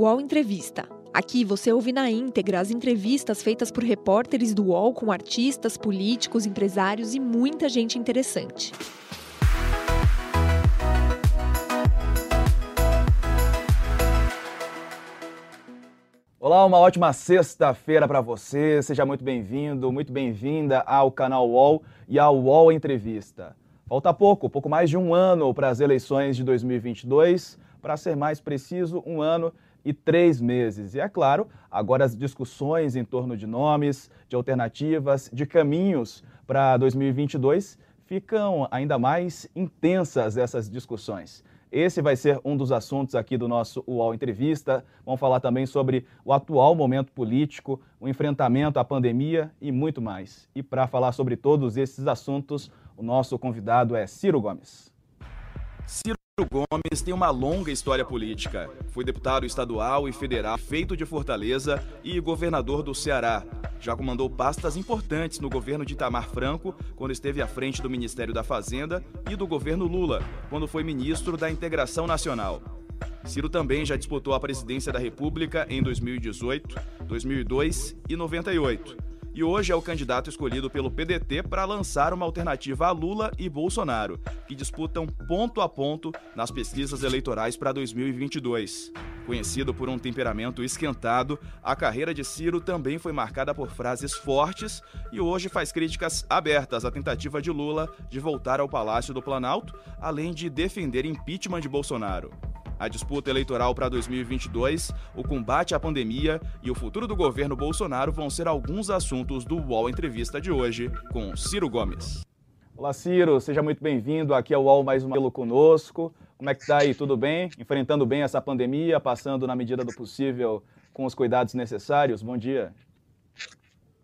UOL Entrevista. Aqui você ouve na íntegra as entrevistas feitas por repórteres do UOL com artistas, políticos, empresários e muita gente interessante. Olá, uma ótima sexta-feira para você. Seja muito bem-vindo, muito bem-vinda ao canal UOL e ao UOL Entrevista. Falta pouco, pouco mais de um ano para as eleições de 2022, para ser mais preciso, um ano e três meses. E é claro, agora as discussões em torno de nomes, de alternativas, de caminhos para 2022 ficam ainda mais intensas essas discussões. Esse vai ser um dos assuntos aqui do nosso UOL Entrevista. Vamos falar também sobre o atual momento político, o enfrentamento à pandemia e muito mais. E para falar sobre todos esses assuntos, o nosso convidado é Ciro Gomes. Ciro Gomes tem uma longa história política. Foi deputado estadual e federal, feito de Fortaleza e governador do Ceará. Já comandou pastas importantes no governo de Itamar Franco, quando esteve à frente do Ministério da Fazenda, e do governo Lula, quando foi ministro da Integração Nacional. Ciro também já disputou a presidência da República em 2018, 2002 e 98 e hoje é o candidato escolhido pelo PDT para lançar uma alternativa a Lula e Bolsonaro, que disputam ponto a ponto nas pesquisas eleitorais para 2022. Conhecido por um temperamento esquentado, a carreira de Ciro também foi marcada por frases fortes e hoje faz críticas abertas à tentativa de Lula de voltar ao Palácio do Planalto, além de defender impeachment de Bolsonaro a disputa eleitoral para 2022, o combate à pandemia e o futuro do governo Bolsonaro vão ser alguns assuntos do UOL Entrevista de hoje com Ciro Gomes. Olá, Ciro, seja muito bem-vindo aqui ao UOL mais uma vez conosco. Como é que está aí? Tudo bem? Enfrentando bem essa pandemia, passando na medida do possível com os cuidados necessários? Bom dia.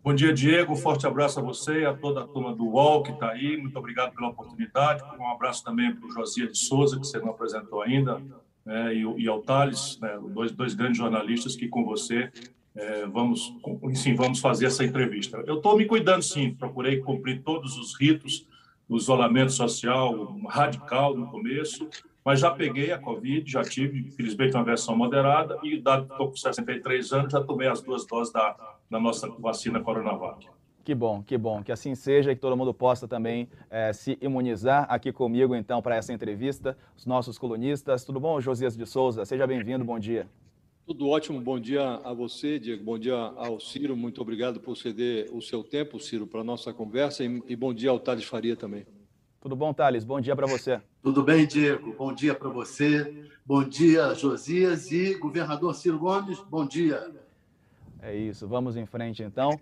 Bom dia, Diego. Forte abraço a você e a toda a turma do UOL que está aí. Muito obrigado pela oportunidade. Um abraço também para o Josias de Souza, que você não apresentou ainda né, e, e ao Thales, né, dois, dois grandes jornalistas que com você é, vamos, enfim, vamos fazer essa entrevista. Eu estou me cuidando, sim, procurei cumprir todos os ritos do isolamento social radical no começo, mas já peguei a Covid, já tive, infelizmente, uma versão moderada, e dado que estou com 63 anos, já tomei as duas doses da, da nossa vacina Coronavac. Que bom, que bom. Que assim seja e que todo mundo possa também é, se imunizar aqui comigo, então, para essa entrevista. Os nossos colunistas. Tudo bom, Josias de Souza? Seja bem-vindo, bom dia. Tudo ótimo, bom dia a você, Diego, bom dia ao Ciro, muito obrigado por ceder o seu tempo, Ciro, para a nossa conversa e, e bom dia ao Thales Faria também. Tudo bom, Thales? Bom dia para você. Tudo bem, Diego? Bom dia para você. Bom dia, Josias e governador Ciro Gomes. Bom dia. É isso, vamos em frente então.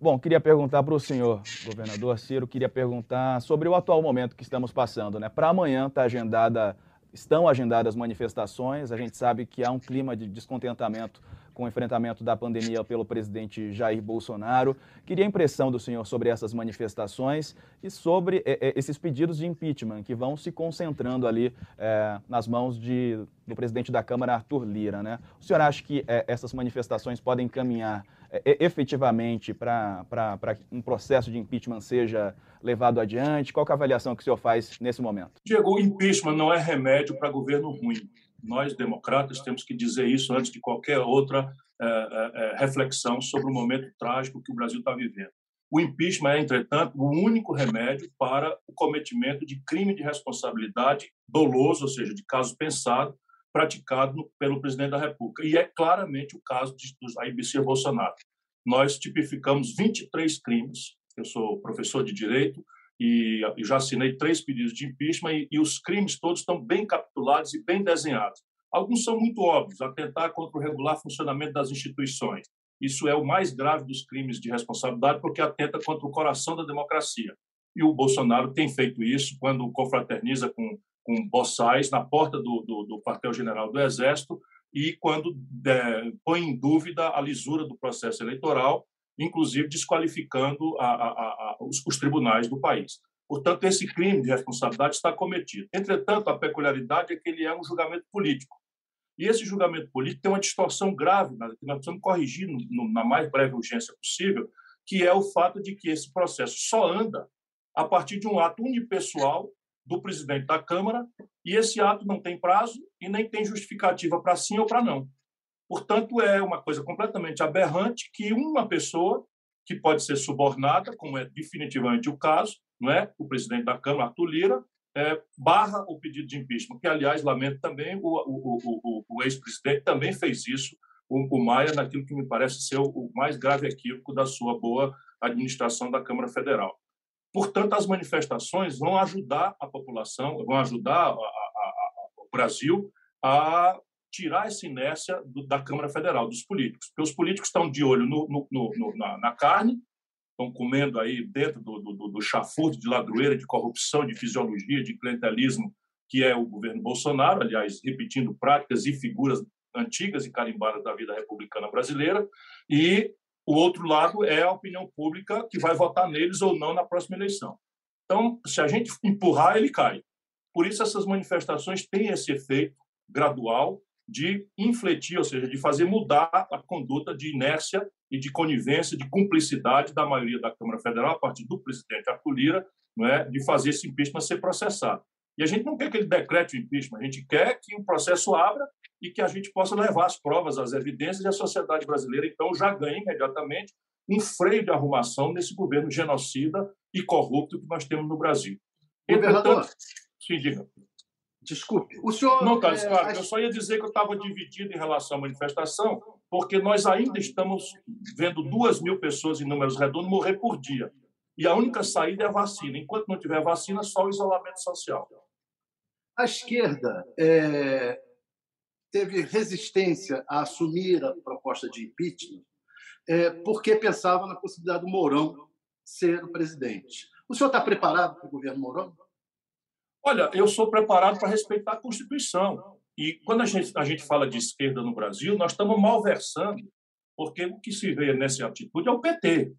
Bom, queria perguntar para o senhor, governador Ciro, queria perguntar sobre o atual momento que estamos passando. Né? Para amanhã está agendada, estão agendadas manifestações, a gente sabe que há um clima de descontentamento com o enfrentamento da pandemia pelo presidente Jair Bolsonaro. Queria a impressão do senhor sobre essas manifestações e sobre é, é, esses pedidos de impeachment que vão se concentrando ali é, nas mãos de, do presidente da Câmara, Arthur Lira. Né? O senhor acha que essas manifestações podem caminhar efetivamente para um processo de impeachment seja levado adiante? Qual é a avaliação que o senhor faz nesse momento? Diego, o impeachment não é remédio para governo ruim. Nós, democratas, temos que dizer isso antes de qualquer outra é, é, reflexão sobre o momento trágico que o Brasil está vivendo. O impeachment é, entretanto, o único remédio para o cometimento de crime de responsabilidade doloso, ou seja, de caso pensado, praticado pelo presidente da República. E é claramente o caso de, do Bolsonaro. Nós tipificamos 23 crimes. Eu sou professor de direito, e, já assinei três pedidos de impeachment e, e, os crimes todos estão bem capitulados e bem desenhados. Alguns são muito óbvios, atentar contra o regular funcionamento das instituições. Isso é o mais grave dos crimes de responsabilidade, porque atenta contra o coração da democracia. E o Bolsonaro tem feito isso quando confraterniza com, com boçais na porta do, do, do quartel-general do Exército e quando é, põe em dúvida a lisura do processo eleitoral inclusive desqualificando a, a, a, os, os tribunais do país. Portanto, esse crime de responsabilidade está cometido. Entretanto, a peculiaridade é que ele é um julgamento político. E esse julgamento político tem uma distorção grave, né, que nós precisamos corrigir no, na mais breve urgência possível, que é o fato de que esse processo só anda a partir de um ato unipessoal do presidente da Câmara, e esse ato não tem prazo e nem tem justificativa para sim ou para não. Portanto, é uma coisa completamente aberrante que uma pessoa que pode ser subornada, como é definitivamente o caso, não é? O presidente da Câmara, Arthur Lira, é, barra o pedido de impeachment, que, aliás, lamento também, o, o, o, o ex-presidente também fez isso, o, Maia, naquilo que me parece ser o, mais grave equívoco da sua boa administração da Câmara Federal. Portanto, as manifestações vão ajudar a população, vão ajudar a, a, a, o Brasil a tirar essa inércia do, da Câmara Federal, dos políticos. Porque os políticos estão de olho no, no, no, na, na, carne, estão comendo aí dentro do, do, do chafurdo de ladroeira, de corrupção, de fisiologia, de clientelismo, que é o governo Bolsonaro, aliás, repetindo práticas e figuras antigas e carimbadas da vida republicana brasileira, e o outro lado é a opinião pública que vai votar neles ou não na próxima eleição. Então, se a gente empurrar, ele cai. Por isso, essas manifestações têm esse efeito gradual de infletir, ou seja, de fazer mudar a conduta de inércia e de conivência, de cumplicidade da maioria da Câmara Federal, a partir do presidente Arthur Lira, não é, de fazer esse impeachment ser processado. E a gente não quer que ele decrete o impeachment, a gente quer que o processo abra e que a gente possa levar as provas, as evidências e a sociedade brasileira, então, já ganhe imediatamente um freio de arrumação nesse governo genocida e corrupto que nós temos no Brasil. Governador, sim, diga. Desculpe, o senhor. Não, Carlos, é, claro, eu só ia dizer que eu estava dividido em relação à manifestação, porque nós ainda estamos vendo duas mil pessoas em números redondos morrer por dia. E a única saída é a vacina. Enquanto não tiver vacina, só o isolamento social. A esquerda é, teve resistência a assumir a proposta de impeachment é, porque pensava na possibilidade do Mourão ser o presidente. O senhor está preparado para o governo Mourão? Olha, eu sou preparado para respeitar a Constituição. E quando a gente, a gente fala de esquerda no Brasil, nós estamos malversando, porque o que se vê nessa atitude é o PT.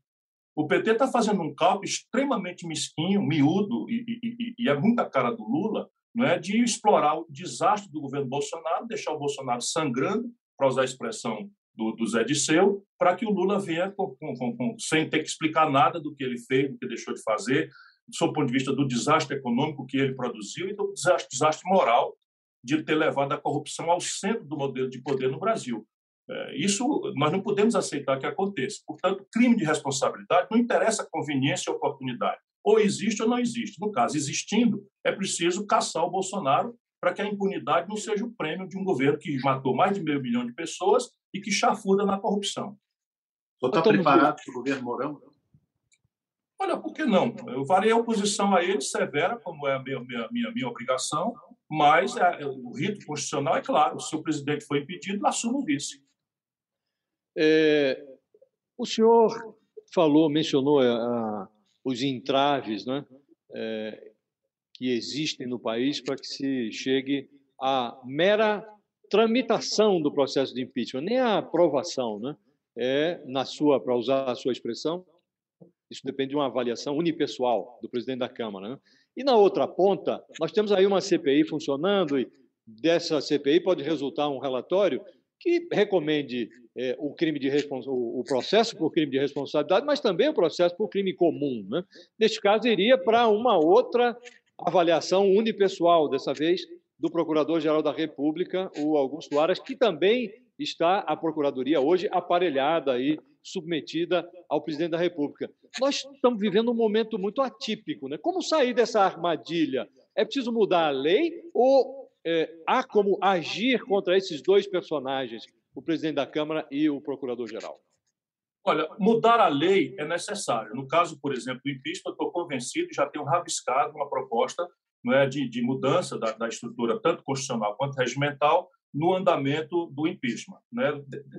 O PT está fazendo um cálculo extremamente mesquinho, miúdo, e, e, e, é muita cara do Lula, não é, de explorar o desastre do governo Bolsonaro, deixar o Bolsonaro sangrando, para usar a expressão do, do Zé Disseu, para que o Lula venha com, com, com, sem ter que explicar nada do que ele fez, do que deixou de fazer, do seu ponto de vista do desastre econômico que ele produziu e do desastre, desastre moral de ter levado a corrupção ao centro do modelo de poder no Brasil. É, isso nós não podemos aceitar que aconteça. Portanto, crime de responsabilidade não interessa conveniência ou oportunidade. Ou existe ou não existe. No caso, existindo, é preciso caçar o Bolsonaro para que a impunidade não seja o prêmio de um governo que matou mais de meio milhão de pessoas e que chafuda na corrupção. O senhor está preparado para o governo Mourão? Olha, por que não? Eu farei oposição a ele severa, como é a minha, minha, minha, minha obrigação, mas é, o rito constitucional é claro: se o presidente for impedido, assume o vice. É, o senhor falou, mencionou é, os entraves né, é, que existem no país para que se chegue à mera tramitação do processo de impeachment, nem a aprovação, né? É, na sua, para usar a sua expressão, isso depende de uma avaliação unipessoal do presidente da Câmara. Né? E na outra ponta, nós temos aí uma CPI funcionando e dessa CPI pode resultar um relatório que recomende é, o crime de o processo por crime de responsabilidade, mas também o processo por crime comum. Né? Neste caso, iria para uma outra avaliação unipessoal, dessa vez do Procurador-Geral da República, o Augusto Aras, que também está a Procuradoria hoje aparelhada aí submetida ao presidente da República. Nós estamos vivendo um momento muito atípico. Né? Como sair dessa armadilha? É preciso mudar a lei ou é, há como agir contra esses dois personagens, o presidente da Câmara e o procurador-geral? Olha, mudar a lei é necessário. No caso, por exemplo, do impeachment, estou convencido, já tenho rabiscado uma proposta não é, de, de mudança da, da estrutura, tanto constitucional quanto regimental, no andamento do impeachment. Né?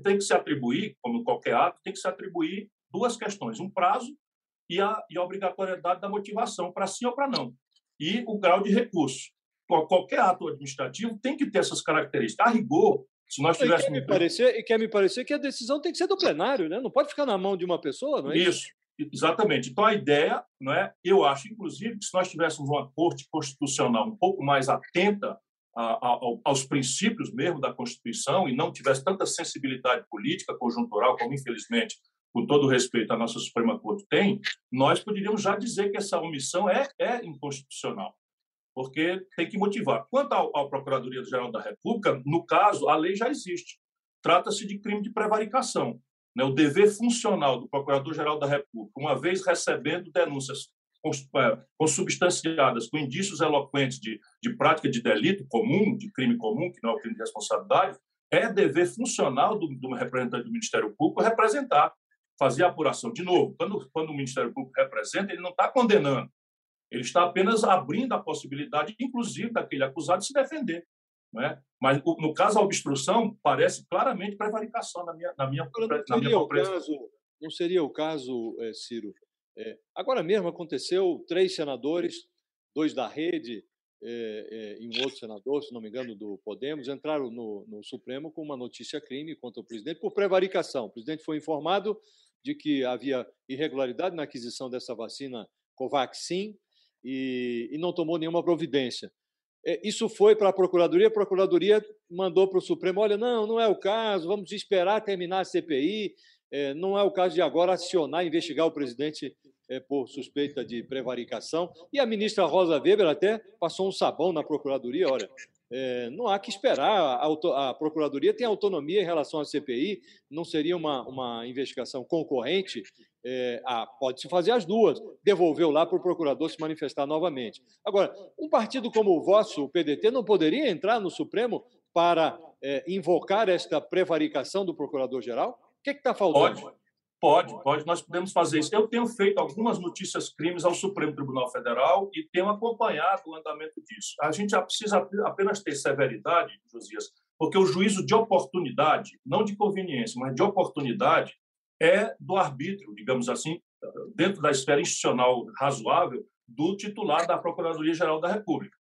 Tem que se atribuir, como qualquer ato, tem que se atribuir duas questões: um prazo e a, e a obrigatoriedade da motivação para sim ou para não, e o grau de recurso. Qualquer ato administrativo tem que ter essas características. A rigor, se nós tivéssemos. E quer me parecer, e quer me parecer que a decisão tem que ser do plenário, né? não pode ficar na mão de uma pessoa, não é isso? Isso. Exatamente. Então, a ideia, não é? eu acho, inclusive, que se nós tivéssemos uma corte constitucional um pouco mais atenta aos princípios mesmo da Constituição e não tivesse tanta sensibilidade política conjuntural, como infelizmente, com todo respeito, a nossa Suprema Corte tem, nós poderíamos já dizer que essa omissão é, é inconstitucional, porque tem que motivar. Quanto à Procuradoria-Geral da República, no caso, a lei já existe. trata-se de crime de prevaricação. Né? O dever funcional do Procurador-Geral da República, uma vez recebendo denúncias consubstanciadas com indícios eloquentes de, de prática de delito comum, de crime comum, que não é o crime de responsabilidade, é dever funcional do, do representante do Ministério Público representar, fazer a apuração. De novo, quando, quando o Ministério Público representa, ele não está condenando, ele está apenas abrindo a possibilidade, inclusive, daquele acusado se defender. É? Mas, no caso, a obstrução parece claramente prevaricação na minha, na minha, não na minha o caso, Não seria o caso, é, Ciro? É, agora mesmo aconteceu, três senadores, dois da rede é, é, e um outro senador, se não me engano, do Podemos, entraram no, no Supremo com uma notícia crime contra o presidente por prevaricação. O presidente foi informado de que havia irregularidade na aquisição dessa vacina Covaxin e, e não tomou nenhuma providência. É, isso foi para a Procuradoria, a Procuradoria mandou para o Supremo: olha, não, não é o caso, vamos esperar terminar a CPI, é, não é o caso de agora acionar, investigar o presidente é, por suspeita de prevaricação. E a ministra Rosa Weber até passou um sabão na Procuradoria: olha, não há que esperar, a, Procuradoria tem autonomia em relação à CPI, não seria uma, uma investigação concorrente é, ah, pode-se fazer as duas, devolveu lá para o procurador se manifestar novamente. Agora, um partido como o vosso, o PDT, não poderia entrar no Supremo para é, invocar esta prevaricação do procurador-geral? O que é está faltando? Pode, pode, pode, nós podemos fazer isso. Eu tenho feito algumas notícias crimes ao Supremo Tribunal Federal e tenho acompanhado o andamento disso. A gente precisa apenas ter severidade, Josias, porque o juízo de oportunidade, não de conveniência, mas de oportunidade, é do arbítrio, digamos assim, dentro da esfera institucional razoável, do titular da Procuradoria-Geral da República.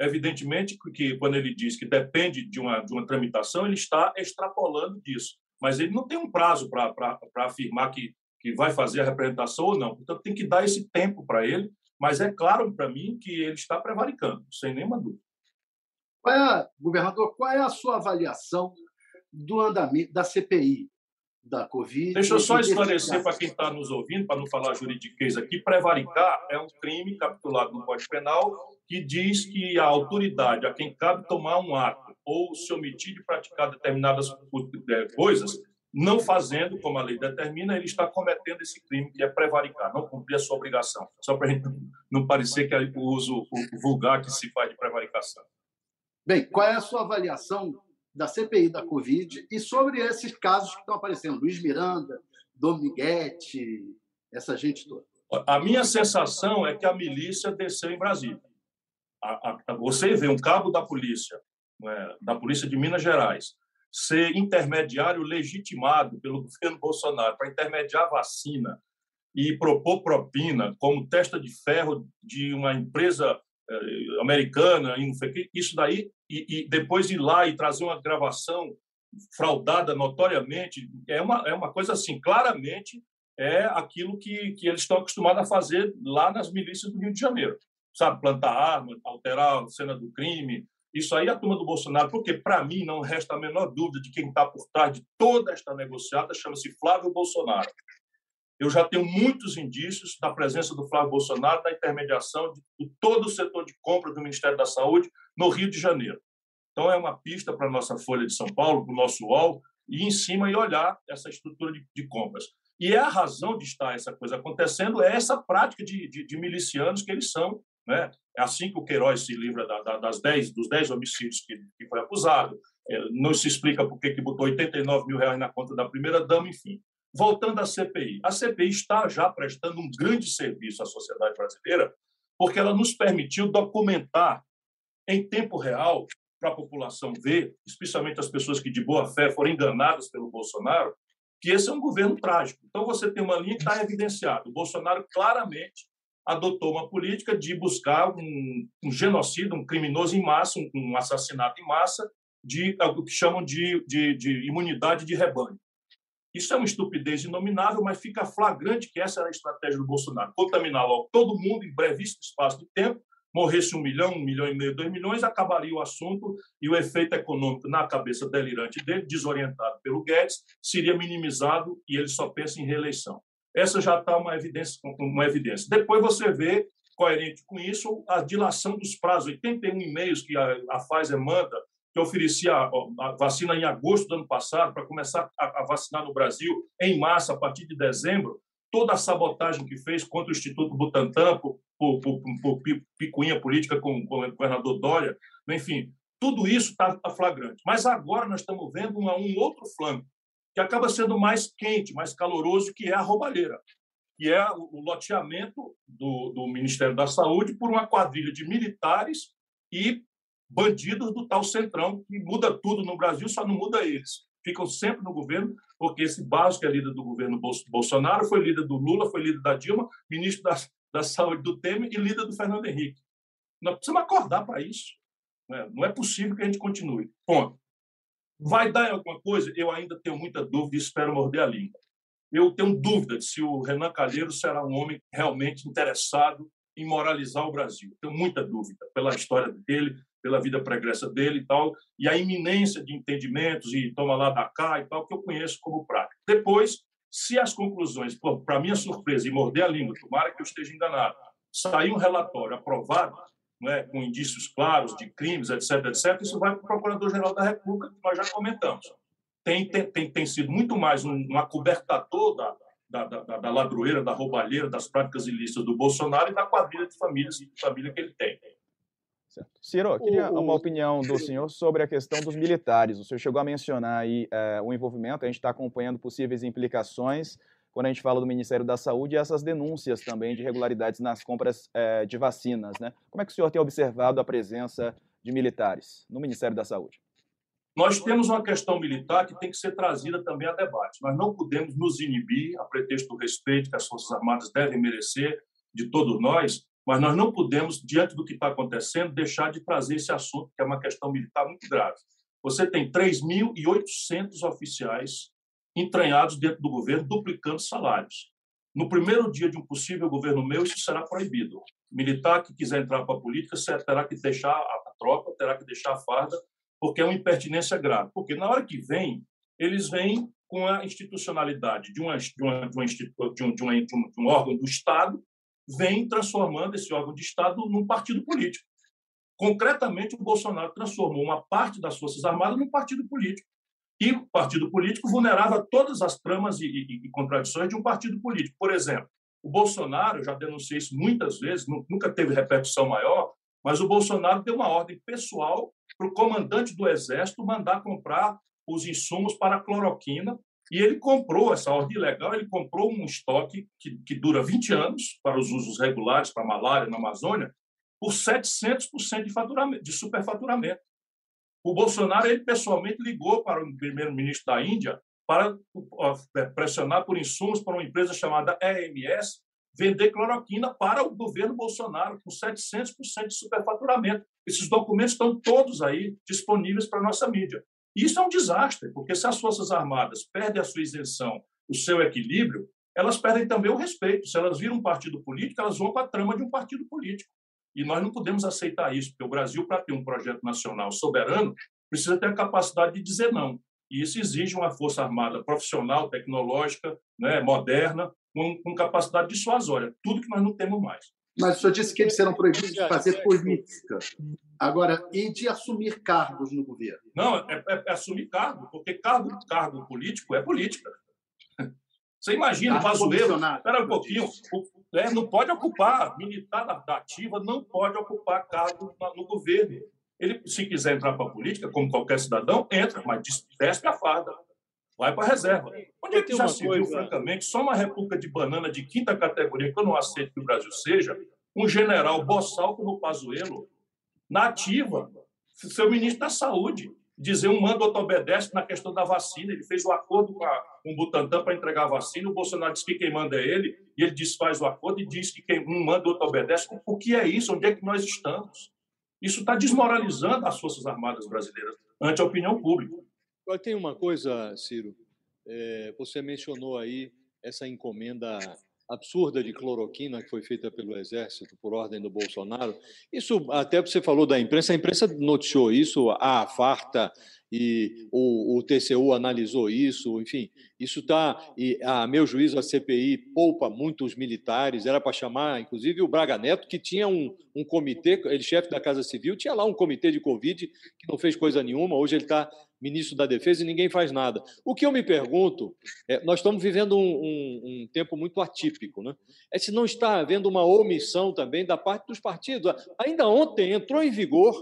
Evidentemente que, quando ele diz que depende de uma, de uma tramitação, ele está extrapolando disso. Mas ele não tem um prazo para afirmar que, que vai fazer a representação ou não. Portanto, tem que dar esse tempo para ele. Mas é claro para mim que ele está prevaricando, sem nenhuma dúvida. Qual é, governador, qual é a sua avaliação do andamento da CPI? Da Covid. Deixa eu só esclarecer para quem está nos ouvindo, para não falar juridiquês aqui, prevaricar é um crime capitulado no Código Penal que diz que a autoridade a quem cabe tomar um ato ou se omitir de praticar determinadas é, coisas, não fazendo como a lei determina, ele está cometendo esse crime que é prevaricar, não cumprir a sua obrigação. Só para a gente não parecer que é o uso vulgar que se faz de prevaricação. Bem, qual é a sua avaliação da CPI da Covid e sobre esses casos que estão aparecendo. Luiz Miranda, Dominguete, essa gente toda. A minha sensação é que a milícia desceu em Brasília. A, a, você vê um cabo da polícia, é, da polícia de Minas Gerais, ser intermediário legitimado pelo governo Bolsonaro para intermediar vacina e propor propina como testa de ferro de uma empresa americana, e não sei o isso daí, e, e, depois ir lá e trazer uma gravação fraudada notoriamente, é uma, é uma coisa assim, claramente é aquilo que, que eles estão acostumados a fazer lá nas milícias do Rio de Janeiro. Sabe, plantar arma, alterar a cena do crime, isso aí é a turma do Bolsonaro, porque, para mim, não resta a menor dúvida de quem está por trás de toda esta negociata, chama-se Flávio Bolsonaro eu já tenho muitos indícios da presença do Flávio Bolsonaro na intermediação de, todo o setor de compra do Ministério da Saúde no Rio de Janeiro. Então, é uma pista para a nossa Folha de São Paulo, para o nosso UOL, ir em cima e olhar essa estrutura de, de compras. E é a razão de estar essa coisa acontecendo é essa prática de, de, de milicianos que eles são. Né? É assim que o Queiroz se livra da, da, das 10, dos 10 homicídios que, que foi acusado. É, não se explica por que botou 89 mil reais na conta da primeira-dama, enfim. Voltando à CPI, a CPI está já prestando um grande serviço à sociedade brasileira, porque ela nos permitiu documentar em tempo real para a população ver, especialmente as pessoas que de boa fé foram enganadas pelo Bolsonaro, que esse é um governo trágico. Então você tem uma linha que está evidenciada. O Bolsonaro claramente adotou uma política de buscar um, um genocídio, um criminoso em massa, um, um assassinato em massa, de o que chamam de, de, de imunidade de rebanho. Isso é uma estupidez inominável, mas fica flagrante que essa era a estratégia do Bolsonaro: contaminar logo todo mundo em brevíssimo espaço de tempo, morresse um milhão, um milhão e meio, dois milhões, acabaria o assunto e o efeito econômico na cabeça delirante dele, desorientado pelo Guedes, seria minimizado e ele só pensa em reeleição. Essa já está uma evidência, uma evidência. Depois você vê, coerente com isso, a dilação dos prazos, 81 e-mails que a, a Pfizer manda que oferecia a vacina em agosto do ano passado para começar a vacinar no Brasil em massa a partir de dezembro, toda a sabotagem que fez contra o Instituto Butantan por, por, por, por picuinha política com, com, o governador Dória, enfim, tudo isso está tá flagrante. Mas agora nós estamos vendo um, um outro flanco, que acaba sendo mais quente, mais caloroso, que é a roubalheira, que é o loteamento do, do Ministério da Saúde por uma quadrilha de militares e bandidos do tal Centrão, que muda tudo no Brasil, só não muda eles. Ficam sempre no governo, porque esse Barros, que é líder do governo Bolsonaro, foi líder do Lula, foi líder da Dilma, ministro da, da Saúde do Temer e líder do Fernando Henrique. Nós precisamos acordar para isso. Né? Não é possível que a gente continue. Ponto. Vai dar alguma coisa? Eu ainda tenho muita dúvida e espero morder a língua. Eu tenho dúvida de se o Renan Calheiros será um homem realmente interessado em moralizar o Brasil. Tenho muita dúvida pela história dele, pela vida pregressa dele e tal, e a iminência de entendimentos e toma lá da cá e tal, que eu conheço como prática. Depois, se as conclusões, para minha surpresa, e morder a língua, tomara que eu esteja enganado, sair um relatório aprovado, né, com indícios claros de crimes, etc., etc., isso vai para o Procurador-Geral da República, que nós já comentamos. Tem, tem, tem sido muito mais um, um acobertador da, da, da, da ladroeira, da roubalheira, das práticas ilícitas do Bolsonaro e da quadrilha de famílias de família que ele tem. Certo. Ciro, eu queria uma opinião do senhor sobre a questão dos militares. O senhor chegou a mencionar aí é, o envolvimento, a gente está acompanhando possíveis implicações quando a gente fala do Ministério da Saúde e essas denúncias também de irregularidades nas compras é, de vacinas. Né? Como é que o senhor tem observado a presença de militares no Ministério da Saúde? Nós temos uma questão militar que tem que ser trazida também a debate. Nós não podemos nos inibir, a pretexto do respeito que as Forças Armadas devem merecer de todos nós, mas nós não podemos, diante do que está acontecendo, deixar de trazer esse assunto, que é uma questão militar muito grave. Você tem 3.800 oficiais entranhados dentro do governo, duplicando salários. No primeiro dia de um possível governo meu, isso será proibido. Militar que quiser entrar para a política terá que deixar a tropa, terá que deixar a farda, porque é uma impertinência grave. Porque na hora que vem, eles vêm com a institucionalidade de, de um órgão do Estado, vem transformando esse órgão de Estado num partido político. Concretamente, o Bolsonaro transformou uma parte das Forças Armadas num partido político. E o partido político vulnerava todas as tramas e, e, e contradições de um partido político. Por exemplo, o Bolsonaro, eu já denunciei isso muitas vezes, nunca teve repercussão maior, mas o Bolsonaro deu uma ordem pessoal para o comandante do Exército mandar comprar os insumos para a cloroquina e ele comprou essa ordem ilegal, ele comprou um estoque que, que dura 20 anos para os usos regulares, para a malária na Amazônia, por 700% de, faturamento, de superfaturamento. O Bolsonaro, ele pessoalmente ligou para o primeiro-ministro da Índia para é, pressionar por insumos para uma empresa chamada EMS vender cloroquina para o governo Bolsonaro, com 700% de superfaturamento. Esses documentos estão todos aí disponíveis para a nossa mídia. Isso é um desastre, porque se as Forças Armadas perdem a sua isenção, o seu equilíbrio, elas perdem também o respeito. Se elas viram um partido político, elas vão com a trama de um partido político. E nós não podemos aceitar isso, porque o Brasil, para ter um projeto nacional soberano, precisa ter a capacidade de dizer não. E isso exige uma força armada profissional, tecnológica, né, moderna, com, com capacidade dissuasória. Tudo que nós não temos mais. Mas o senhor disse que eles serão proibidos de fazer política. Agora, e de assumir cargos no governo? Não, é, é, é assumir cargo, porque cargo, cargo político é política. Você imagina, o Pazuello, espera um pouquinho, é, não pode ocupar, militar da, ativa não pode ocupar cargo no governo. Ele, se quiser entrar para a política, como qualquer cidadão, entra, mas desce a farda, vai para a reserva. Onde é que já se viu, francamente, só uma república de banana de quinta categoria, que eu não aceito que o Brasil seja, um general boçal como o Pazuello, na ativa, seu ministro da Saúde, dizer um manda, outro obedece na questão da vacina. Ele fez o acordo com, a, com o Butantan para entregar a vacina. O Bolsonaro disse que quem manda é ele, e ele desfaz o acordo e diz que quem um manda, outro obedece. O que é isso? Onde é que nós estamos? Isso está desmoralizando as Forças Armadas brasileiras ante a opinião pública. Tem uma coisa, Ciro. É, você mencionou aí essa encomenda absurda de cloroquina que foi feita pelo Exército por ordem do Bolsonaro. Isso, até você falou da imprensa, a imprensa noticiou isso à farta e o, o TCU analisou isso, enfim, isso está. A meu juízo, a CPI poupa muitos militares, era para chamar, inclusive, o Braga Neto, que tinha um, um comitê, ele chefe da Casa Civil, tinha lá um comitê de Covid que não fez coisa nenhuma, hoje ele está ministro da Defesa e ninguém faz nada. O que eu me pergunto, é, nós estamos vivendo um, um, um, tempo muito atípico, né? é se não está havendo uma omissão também da parte dos partidos. Ainda ontem entrou em vigor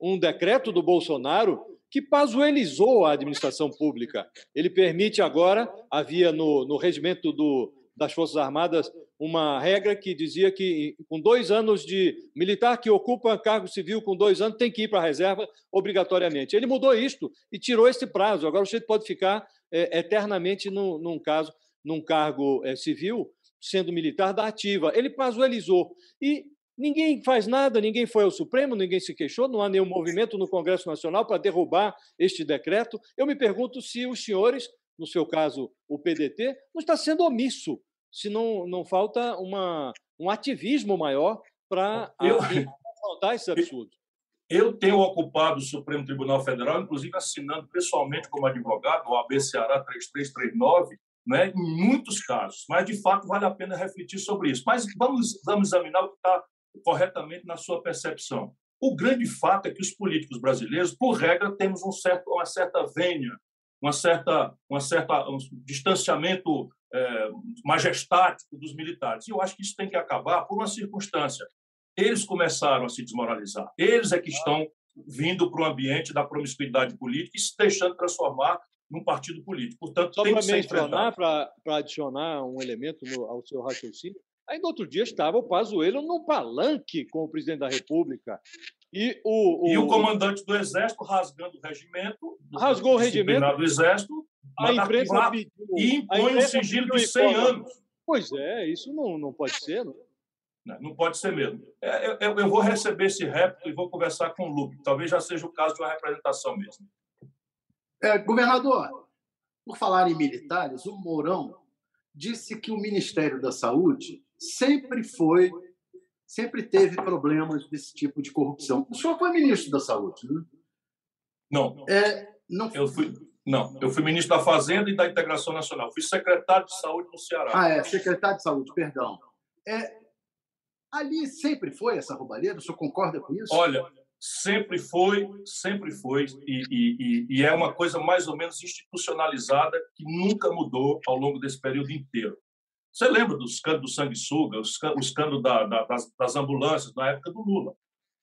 um decreto do Bolsonaro que pazuelizou a administração pública. Ele permite agora, havia no, no regimento do, das Forças Armadas uma regra que dizia que, com dois anos de militar que ocupa cargo civil com dois anos, tem que ir para a reserva obrigatoriamente. Ele mudou isto e tirou esse prazo. Agora o sujeito pode ficar é, eternamente num, num, caso, num cargo é, civil, sendo militar da ativa. Ele pazuelizou. E Ninguém faz nada, ninguém foi ao Supremo, ninguém se queixou, não há nenhum movimento no Congresso Nacional para derrubar este decreto. Eu me pergunto se os senhores, no seu caso o PDT, não está sendo omisso, se não, não falta uma, um ativismo maior para confrontar esse absurdo. Eu tenho ocupado o Supremo Tribunal Federal, inclusive assinando pessoalmente como advogado, o AB Ceará 3339, né, em muitos casos. Mas, de fato, vale a pena refletir sobre isso. Mas vamos, vamos examinar o que está corretamente na sua percepção. O grande fato é que os políticos brasileiros, por regra, temos um certo, uma certa vênia, uma certa, uma certa um distanciamento é, majestático dos militares. E eu acho que isso tem que acabar por uma circunstância. Eles começaram a se desmoralizar. Eles é que estão vindo para o ambiente da promiscuidade política e se deixando transformar num partido político. Portanto, Só tem que mencionar, para adicionar um elemento no, ao seu raciocínio, Ainda outro dia estava o Pazuello no palanque com o presidente da República. E o, o... e o comandante do Exército rasgando o regimento. Rasgou o regimento. do Exército. A imprensa pediu, e impõe um sigilo de 100 anos. Pois é, isso não, não pode ser. Não, não, não pode ser mesmo. É, eu, eu, vou receber esse réplico e vou conversar com o Lupe. Talvez já seja o caso de uma representação mesmo. É, governador, por falar em militares, o Mourão disse que o Ministério da Saúde sempre foi, sempre teve problemas desse tipo de corrupção. O senhor foi ministro da Saúde, né? Não. É, não. Eu fui, não, eu fui ministro da Fazenda e da Integração Nacional. Fui secretário de Saúde no Ceará. Ah, é, secretário de Saúde, perdão. É, ali sempre foi essa roubalheira? O senhor concorda com isso? Olha, sempre foi, sempre foi, e, e, e, é uma coisa mais ou menos institucionalizada que nunca mudou ao longo desse período inteiro. Você lembra do escândalo do sanguessuga, o escândalo da, da, das, das, ambulâncias na época do Lula?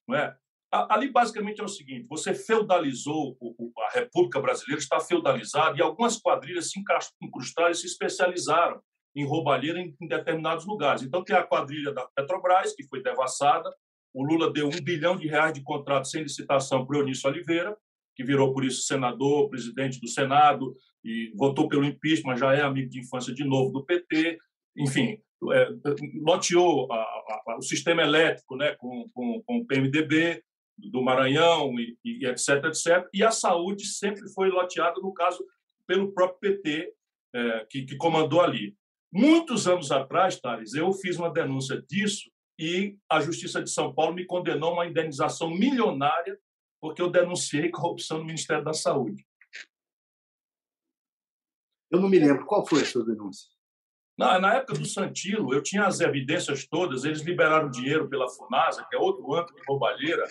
Não é? Ali, basicamente, é o seguinte: você feudalizou, a República Brasileira está feudalizada e algumas quadrilhas se incrustaram e se especializaram em roubalheira em, determinados lugares. Então, tem a quadrilha da Petrobras, que foi devassada, o Lula deu um bilhão de reais de contrato sem licitação para o Eunício Oliveira, que virou, por isso, senador, presidente do Senado, e votou pelo impeachment, já é amigo de infância de novo do PT enfim, é, loteou o sistema elétrico né, com, com, com o PMDB do Maranhão e, e, etc, etc. E a saúde sempre foi loteada, no caso, pelo próprio PT, é, que, que comandou ali. Muitos anos atrás, Thales, eu fiz uma denúncia disso e a Justiça de São Paulo me condenou a uma indenização milionária porque eu denunciei corrupção no Ministério da Saúde. Eu não me lembro. Qual foi a sua denúncia? Na, na época do Santilo, eu tinha as evidências todas, eles liberaram dinheiro pela FUNASA, que é outro âmbito de roubalheira,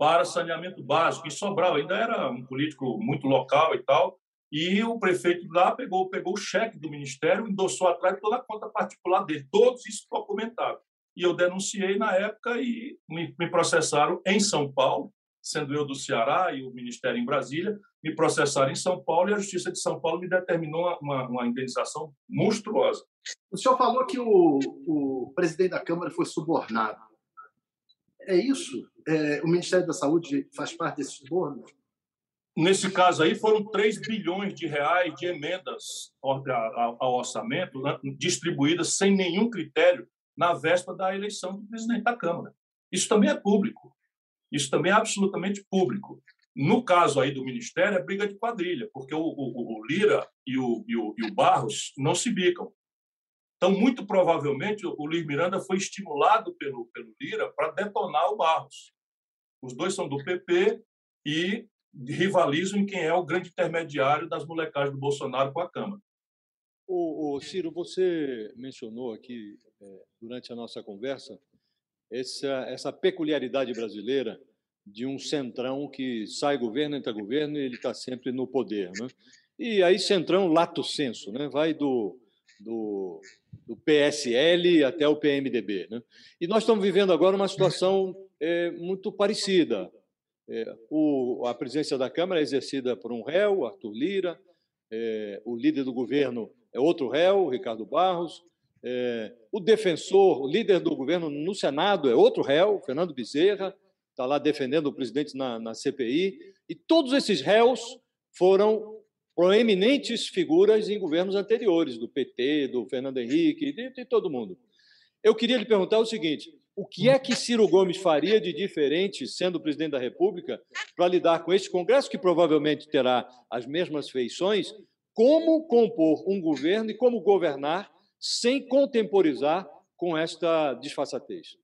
para saneamento básico. E Sobral ainda era um político muito local e tal, e o prefeito lá pegou, pegou o cheque do ministério, endossou atrás toda a conta particular dele, todos isso documentado. E eu denunciei na época e me, me processaram em São Paulo, sendo eu do Ceará e o Ministério em Brasília, me processaram em São Paulo e a Justiça de São Paulo me determinou uma, uma indenização monstruosa. O senhor falou que o, o presidente da Câmara foi subornado. É isso? É, o Ministério da Saúde faz parte desse suborno? Nesse caso aí, foram 3 bilhões de reais de emendas ao, orçamento né, distribuídas sem nenhum critério na véspera da eleição do presidente da Câmara. Isso também é público. Isso também é absolutamente público. No caso aí do Ministério, é briga de quadrilha, porque o, o, o Lira e o, e o, e o Barros não se bicam. Então, muito provavelmente, o Luiz Miranda foi estimulado pelo, pelo Lira para detonar o Barros. Os dois são do PP e rivalizam em quem é o grande intermediário das molecagens do Bolsonaro com a Câmara. O, Ciro, você mencionou aqui é, durante a nossa conversa essa, essa peculiaridade brasileira de um centrão que sai governo, entra governo e ele está sempre no poder. Né? E aí, centrão lato senso, né? vai do, do, do PSL até o PMDB. Né? E nós estamos vivendo agora uma situação é, muito parecida. É, o, a presidência da Câmara é exercida por um réu, Arthur Lira, é, o líder do governo é outro réu, Ricardo Barros, é, o defensor, o líder do governo no Senado é outro réu, Fernando Bezerra, está lá defendendo o presidente na, na CPI, e todos esses réus foram proeminentes figuras em governos anteriores, do PT, do Fernando Henrique, de, de todo mundo. Eu queria lhe perguntar o seguinte: o que é que Ciro Gomes faria de diferente, sendo presidente da República, para lidar com este Congresso, que provavelmente terá as mesmas feições? Como compor um governo e como governar sem contemporizar com esta disfarçatez?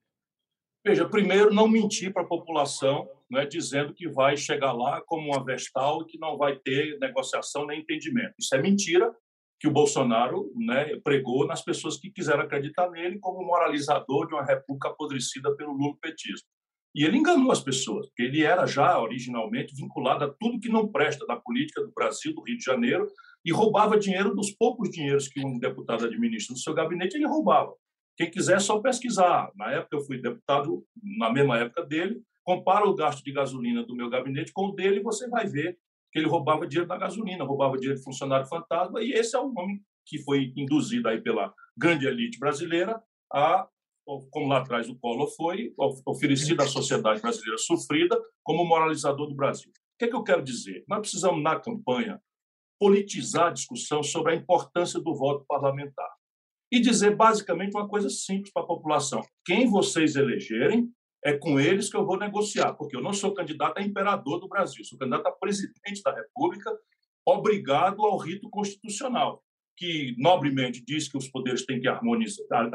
Veja, primeiro, não mentir para a população, né, dizendo que vai chegar lá como uma vestal e que não vai ter negociação nem entendimento. Isso é mentira que o Bolsonaro né, pregou nas pessoas que quiseram acreditar nele como moralizador de uma república apodrecida pelo lulopetismo. E ele enganou as pessoas, porque ele era já originalmente vinculado a tudo que não presta da política do Brasil, do Rio de Janeiro, e roubava dinheiro dos poucos dinheiros que um deputado administra no seu gabinete, ele roubava. Quem quiser é só pesquisar. Na época eu fui deputado, na mesma época dele, compara o gasto de gasolina do meu gabinete com o dele e você vai ver que ele roubava dinheiro da gasolina, roubava dinheiro de funcionário fantasma, e esse é o nome que foi induzido aí pela grande elite brasileira a, como lá atrás o Collor foi, oferecido à sociedade brasileira sofrida como moralizador do Brasil. O que, é que eu quero dizer? Nós precisamos, na campanha, politizar a discussão sobre a importância do voto parlamentar e dizer basicamente uma coisa simples para a população: quem vocês elegerem, é com eles que eu vou negociar, porque eu não sou candidato a imperador do Brasil, sou candidato a presidente da República, obrigado ao rito constitucional, que nobremente diz que os poderes têm que harmonizar,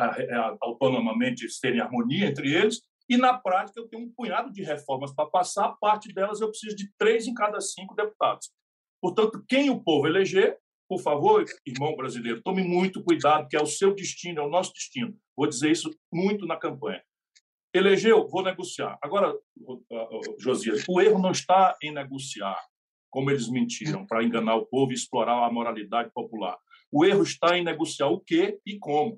autonomamente terem harmonia entre eles, e na prática eu tenho um punhado de reformas para passar, parte delas eu preciso de três em cada cinco deputados. Portanto, quem o povo eleger, por favor, irmão brasileiro, tome muito cuidado, que é o seu destino, é o nosso destino. Vou dizer isso muito na campanha. Elegeu, vou negociar. Agora, Josias, o erro não está em negociar, como eles mentiram, para enganar o povo e explorar a moralidade popular. O erro está em negociar o que e como.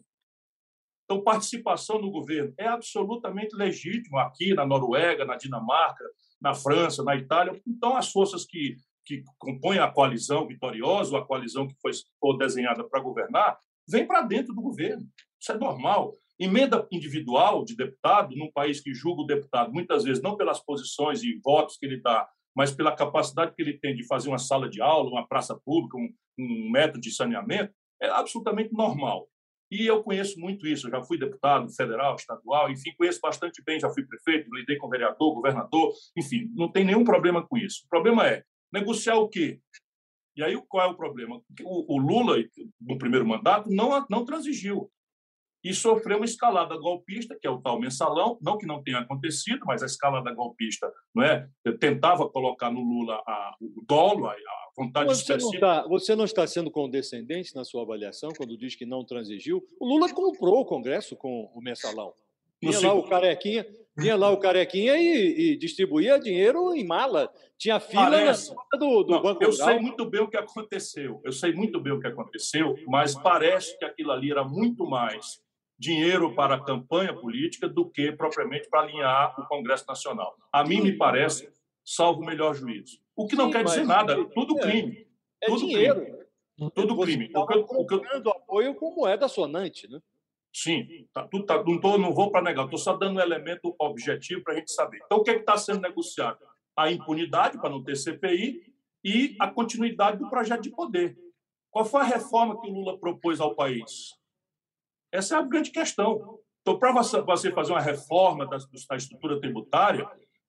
Então, participação no governo é absolutamente legítimo aqui na Noruega, na Dinamarca, na França, na Itália. Então, as forças que, que compõem a coalizão vitoriosa, a coalizão que foi, foi desenhada para governar, vêm para dentro do governo. Isso é normal. Emenda individual de deputado, num país que julga o deputado muitas vezes não pelas posições e votos que ele dá, mas pela capacidade que ele tem de fazer uma sala de aula, uma praça pública, um, um método de saneamento, é absolutamente normal. E eu conheço muito isso. Eu já fui deputado federal, estadual, enfim, conheço bastante bem. Já fui prefeito, lidei com vereador, governador, enfim, não tem nenhum problema com isso. O problema é negociar o quê? E aí qual é o problema? O, o Lula, no primeiro mandato, não, não transigiu e sofreu uma escalada golpista, que é o tal mensalão, não que não tenha acontecido, mas a escalada golpista não é? Eu tentava colocar no Lula a, o dolo, a, a vontade você específica. Não tá, você não está sendo condescendente na sua avaliação quando diz que não transigiu? O Lula comprou o Congresso com o mensalão. Vinha lá o carequinha, vinha lá o carequinha e, e distribuía dinheiro em mala. Tinha fila parece. na do, do não, Banco Eu Rural. sei muito bem o que aconteceu. Eu sei muito bem o que aconteceu, mas parece que aquilo ali era muito mais dinheiro para a campanha política do que propriamente para alinhar o Congresso Nacional. A mim me parece, salvo o melhor juízo. O que não Sim, quer dizer nada, tudo crime. É, tudo dinheiro. Crime. Tudo crime. O que, o que eu... apoio com moeda sonante, né? Sim, tá, tá, não, tô, não vou para negar, estou só dando um elemento objetivo para a gente saber. Então, o que é está sendo negociado? A impunidade, para não ter CPI, e a continuidade do projeto de poder. Qual foi a reforma que o Lula propôs ao país? Essa é a grande questão. Então, para você fazer uma reforma da, da estrutura tributária,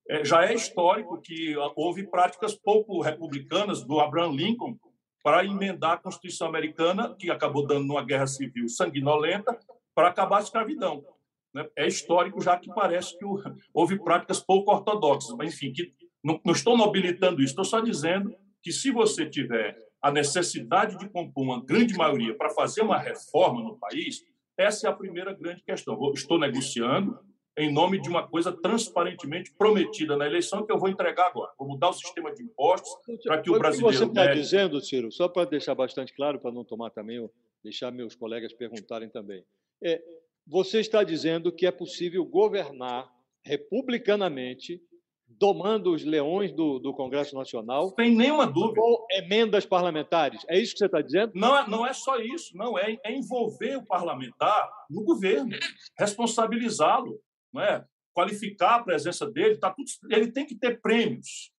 é, já é histórico que houve práticas pouco republicanas do Abraham Lincoln para emendar a Constituição americana, que acabou dando uma guerra civil sanguinolenta, para acabar a escravidão. Né? É histórico, já que parece que houve práticas pouco ortodoxas, mas, enfim, que Não, não estou nobilitando isso, estou só dizendo que se você tiver a necessidade de compor uma grande maioria para fazer uma reforma no país, essa é a primeira grande questão. Estou negociando em nome de uma coisa transparentemente prometida na eleição que eu vou entregar agora. Vou mudar o sistema de impostos para que o brasileiro... O que você está dizendo, Ciro, só para deixar bastante claro, para não tomar também, deixar meus colegas perguntarem também. É, você está dizendo que é possível governar republicanamente domando os leões do, do Congresso Nacional. Sem nenhuma dúvida. Com emendas parlamentares. É isso que você está dizendo? Não, é, não é só isso. Não é, é envolver o parlamentar no governo, responsabilizá-lo, não é? qualificar a presença dele. Tá tudo, ele tem que ter prêmios.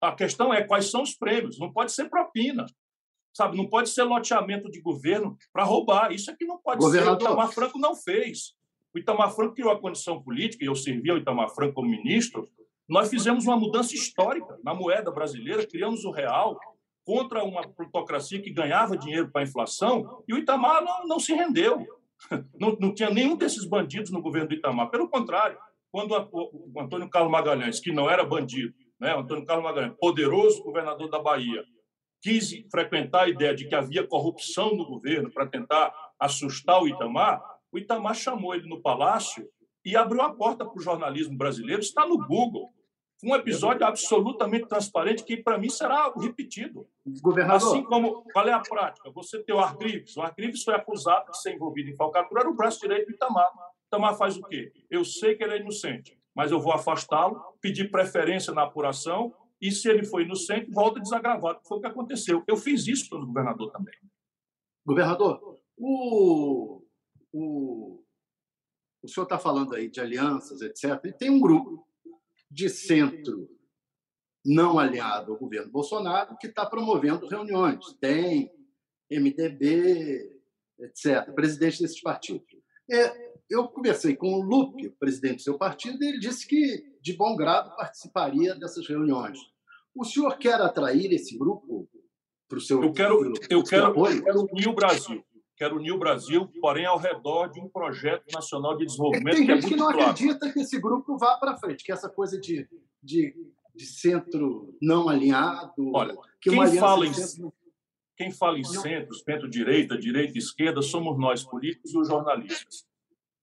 A questão é quais são os prêmios. Não pode ser propina. Sabe, não pode ser loteamento de governo para roubar. Isso é que não pode Governador. ser. O Itamar Franco não fez. O Itamar Franco criou a condição política, e eu servi ao Itamar Franco como ministro, nós fizemos uma mudança histórica na moeda brasileira, criamos o real contra uma plutocracia que ganhava dinheiro para a inflação, e o Itamar não, não se rendeu. Não, não tinha nenhum desses bandidos no governo do Itamar. Pelo contrário, quando o, o Antônio Carlos Magalhães, que não era bandido, né, Antônio Carlos Magalhães, poderoso governador da Bahia, quis frequentar a ideia de que havia corrupção no governo para tentar assustar o Itamar, o Itamar chamou ele no palácio e abriu a porta para o jornalismo brasileiro. Está no Google. Um episódio absolutamente transparente que, para mim, será repetido. Governador. Assim como, qual é a prática? Você tem o Argrives. O Argrives foi acusado de ser envolvido em falcatrua, era o braço direito do Itamar. Itamar faz o quê? Eu sei que ele é inocente, mas eu vou afastá-lo, pedir preferência na apuração, e se ele foi inocente, volta desagravado, foi o que aconteceu. Eu fiz isso pelo governador também. Governador, o, o o senhor está falando aí de alianças, etc., e tem um grupo de centro não alinhado ao governo Bolsonaro que está promovendo reuniões. Tem MDB, etc., presidente desses partidos. É, eu conversei com o Lupe, presidente do seu partido, e ele disse que, de bom grado, participaria dessas reuniões. O senhor quer atrair esse grupo para o seu Eu quero, pro, eu quero, eu quero unir o Brasil quero unir o Brasil, porém ao redor de um projeto nacional de desenvolvimento. Tem gente que, é que não claro. acredita que esse grupo vá para frente, que essa coisa de, de, de centro não alinhado. Olha, quem fala, em, centro... quem fala em centro, centro-direita, direita e esquerda, somos nós políticos e os jornalistas.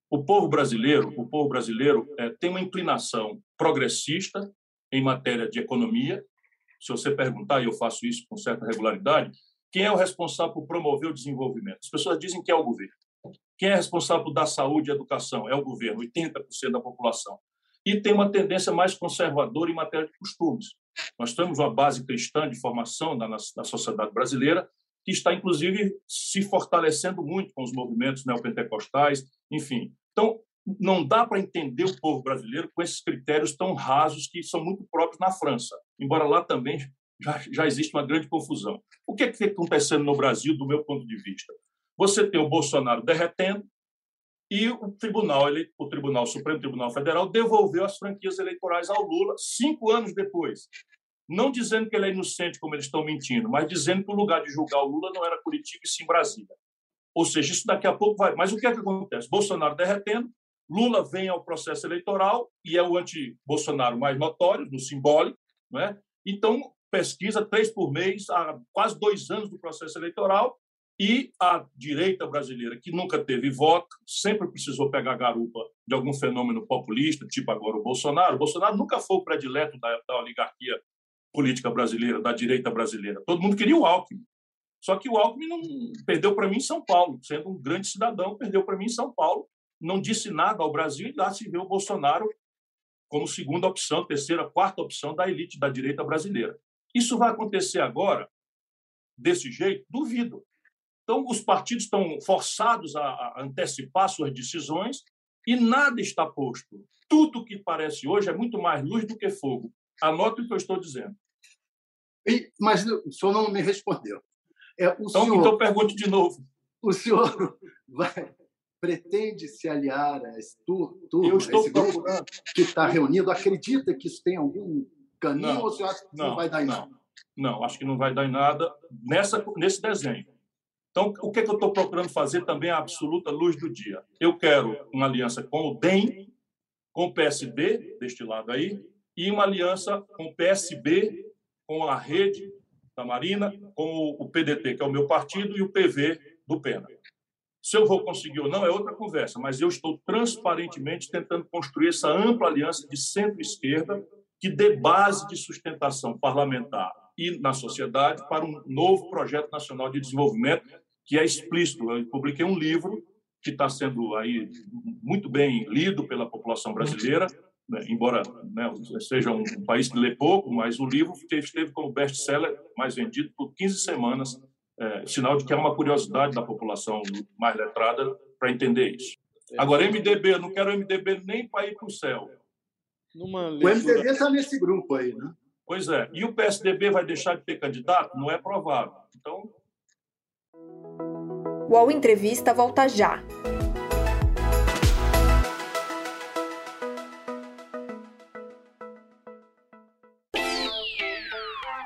O povo brasileiro, o povo brasileiro é, tem uma inclinação progressista em matéria de economia. Se você perguntar, e eu faço isso com certa regularidade, quem é o responsável por promover o desenvolvimento? As pessoas dizem que é o governo. Quem é responsável por dar saúde e educação? É o governo, 80% da população. E tem uma tendência mais conservadora em matéria de costumes. Nós temos uma base cristã de formação na, na sociedade brasileira, que está, inclusive, se fortalecendo muito com os movimentos neopentecostais, enfim. Então, não dá para entender o povo brasileiro com esses critérios tão rasos que são muito próprios na França, embora lá também já, já existe uma grande confusão. O que é está acontecendo no Brasil, do meu ponto de vista? Você tem o Bolsonaro derretendo e o Tribunal, o Tribunal Supremo Tribunal Federal devolveu as franquias eleitorais ao Lula cinco anos depois. Não dizendo que ele é inocente, como eles estão mentindo, mas dizendo que o lugar de julgar o Lula não era Curitiba e sim Brasília. Ou seja, isso daqui a pouco vai. Mas o que é que acontece? Bolsonaro derretendo, Lula vem ao processo eleitoral e é o anti-Bolsonaro mais notório, no simbólico, não é? Então, pesquisa três por mês há quase dois anos do processo eleitoral e a direita brasileira, que nunca teve voto, sempre precisou pegar garupa de algum fenômeno populista, tipo agora o Bolsonaro. O Bolsonaro nunca foi o predileto da, da oligarquia política brasileira, da direita brasileira. Todo mundo queria o Alckmin. Só que o Alckmin não perdeu para mim em São Paulo, sendo um grande cidadão, perdeu para mim em São Paulo, não disse nada ao Brasil e lá se vê o Bolsonaro como segunda opção, terceira, quarta opção da elite da direita brasileira. Isso vai acontecer agora desse jeito? Duvido. Então, os partidos estão forçados a antecipar suas decisões e nada está posto. Tudo que parece hoje é muito mais luz do que fogo. Anote o que eu estou dizendo. E, mas o senhor não me respondeu. É, então, senhor, então pergunte de novo. O senhor vai, pretende se aliar a esse turno, eu estou esse grupo que está reunido? Acredita que isso tem algum caninho não, ou você acha que não, não vai dar em nada? Não, acho que não vai dar em nada nessa, nesse desenho. Então, o que, é que eu estou procurando fazer também é a absoluta luz do dia. Eu quero uma aliança com o DEM, com o PSD, deste lado aí, e uma aliança com o PSB, com a rede da Marina, com o PDT, que é o meu partido, e o PV do Pena. Se eu vou conseguir ou não é outra conversa, mas eu estou transparentemente tentando construir essa ampla aliança de centro-esquerda que dê base de sustentação parlamentar e na sociedade para um novo projeto nacional de desenvolvimento que é explícito. Eu publiquei um livro que está sendo aí muito bem lido pela população brasileira, né? embora né, seja um país que lê pouco, mas o livro esteve como best-seller mais vendido por 15 semanas, é, sinal de que é uma curiosidade da população mais letrada para entender isso. Agora, MDB, eu não quero MDB nem para ir para o céu. O MDB está nesse grupo aí, né? Pois é. E o PSDB vai deixar de ter candidato? Não é provável. Então. O UOL Entrevista volta já.